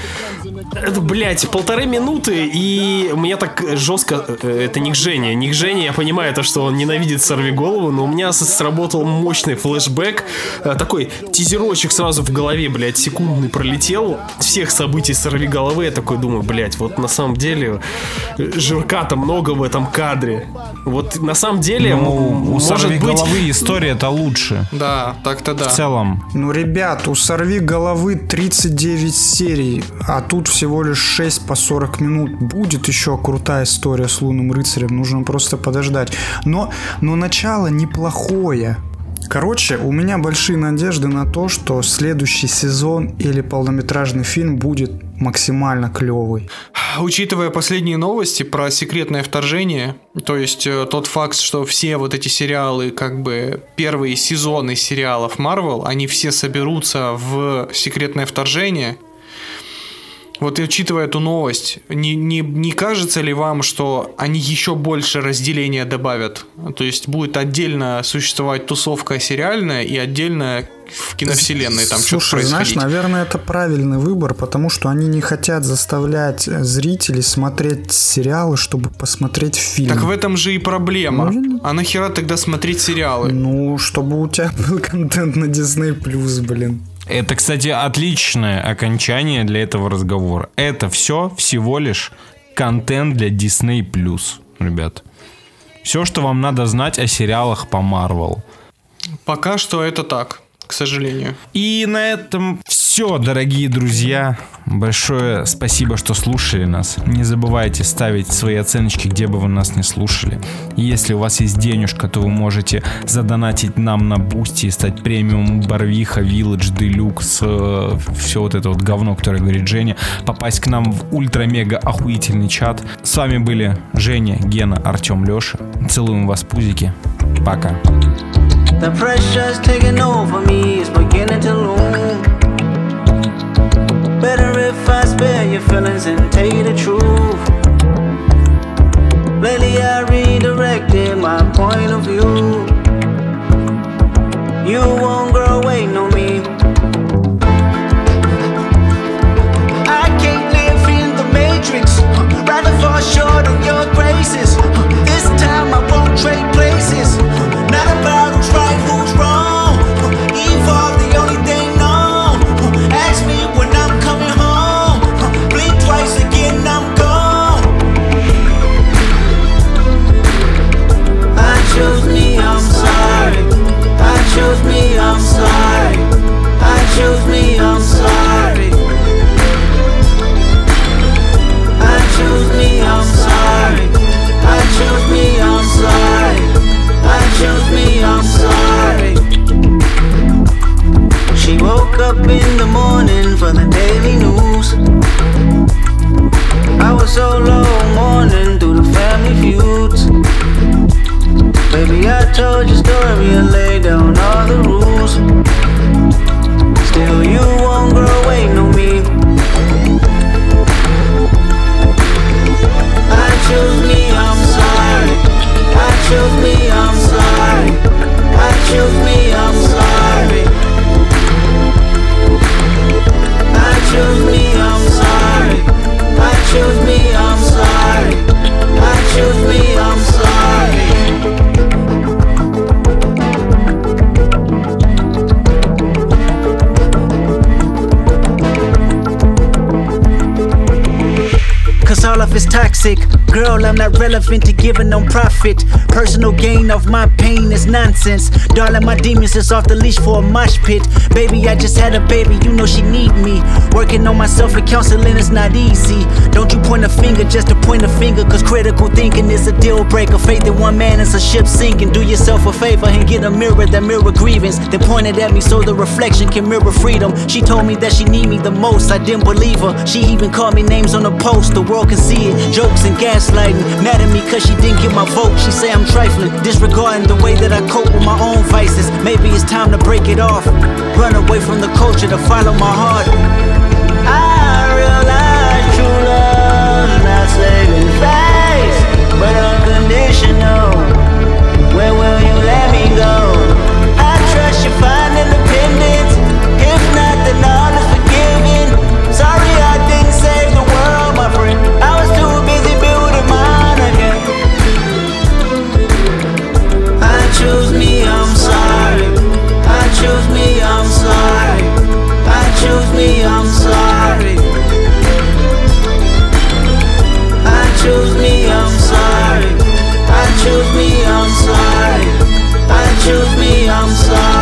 это, блядь, полторы минуты, и мне так жестко... э, Это не к Жене. Не к Жене, я понимаю то, что он ненавидит «Сорви голову», но у меня сработал мощный флешбэк. э, Такой тизерочек сразу в голове, блядь, секундный пролетел. Всех событий «Сорви головы». Я такой думаю, блядь, вот на самом деле э, жирка-то много в этом кадре. Вот на самом деле, Ну, у может сорви быть... головы история это лучше. Да, так-то да. В целом. Ну, ребят, у «Сорви головы» 39 серий, а тут всего лишь 6 по 40 минут. Будет еще крутая история с Лунным рыцарем, нужно просто подождать. Но, но начало неплохое. Короче, у меня большие надежды на то, что следующий сезон или полнометражный фильм будет максимально клевый. Учитывая последние новости про секретное вторжение, то есть э, тот факт, что все вот эти сериалы, как бы первые сезоны сериалов Marvel, они все соберутся в секретное вторжение. Вот и учитывая эту новость, не, не, не кажется ли вам, что они еще больше разделения добавят? То есть будет отдельно существовать тусовка сериальная и отдельно в киновселенной там что-то Слушай, знаешь, происходить? наверное, это правильный выбор, потому что они не хотят заставлять зрителей смотреть сериалы, чтобы посмотреть фильм. Так в этом же и проблема. Ну, А нахера тогда смотреть сериалы? Ну, чтобы у тебя был контент на Disney блин. Это, кстати, отличное окончание для этого разговора. Это все всего лишь контент для Disney+, ребят. Все, что вам надо знать о сериалах по Marvel. Пока что это так, к сожалению. И на этом все, дорогие друзья. Большое спасибо, что слушали нас. Не забывайте ставить свои оценочки, где бы вы нас не слушали. Если у вас есть денежка, то вы можете задонатить нам на Boosty и стать премиум Барвиха, Village, Deluxe, все вот это вот говно, которое говорит Женя. Попасть к нам в ультра-мега охуительный чат. С вами были Женя, Гена, Артем, Леша. Целуем вас, пузики. Пока. The pressure's taking over me, it's beginning to loom. Better if I spare your feelings and tell you the truth. Lately I redirected my point of view. You won't grow, wait on me. I can't live in the matrix. Rather fall short of your graces. This time I won't trade places. Not about choose me, I'm sorry. I choose me, I'm sorry. I choose me, I'm sorry. I choose me, I'm sorry. She woke up in the morning for the daily news. I was so low, mourning through the family feuds. Baby, I told your story and laid down all the rules. Still you won't grow, ain't no me. I choose me, I'm sorry. I choose love is toxic. Girl, I'm not relevant to giving no profit. Personal gain of my pain is nonsense. Darling, my demons is off the leash for a mosh pit. Baby, I just had a baby, you know she need me. Working on myself and counseling is not easy. Don't you point a finger just to point a finger, cause critical thinking is a deal breaker. Faith in one man is a ship sinking. Do yourself a favor and get a mirror that mirror grievance. They pointed at me so the reflection can mirror freedom. She told me that she need me the most. I didn't believe her. She even called me names on the post. The world can see it. Jokes and Mad at me cause she didn't get my vote. She say I'm trifling, disregarding the way that I cope with my own vices. Maybe it's time to break it off. Run away from the culture to follow my heart. I realize true love's not saving face, but unconditional. me I'm sorry. I choose me I'm sorry. I choose me I'm sorry. I choose me I'm sorry.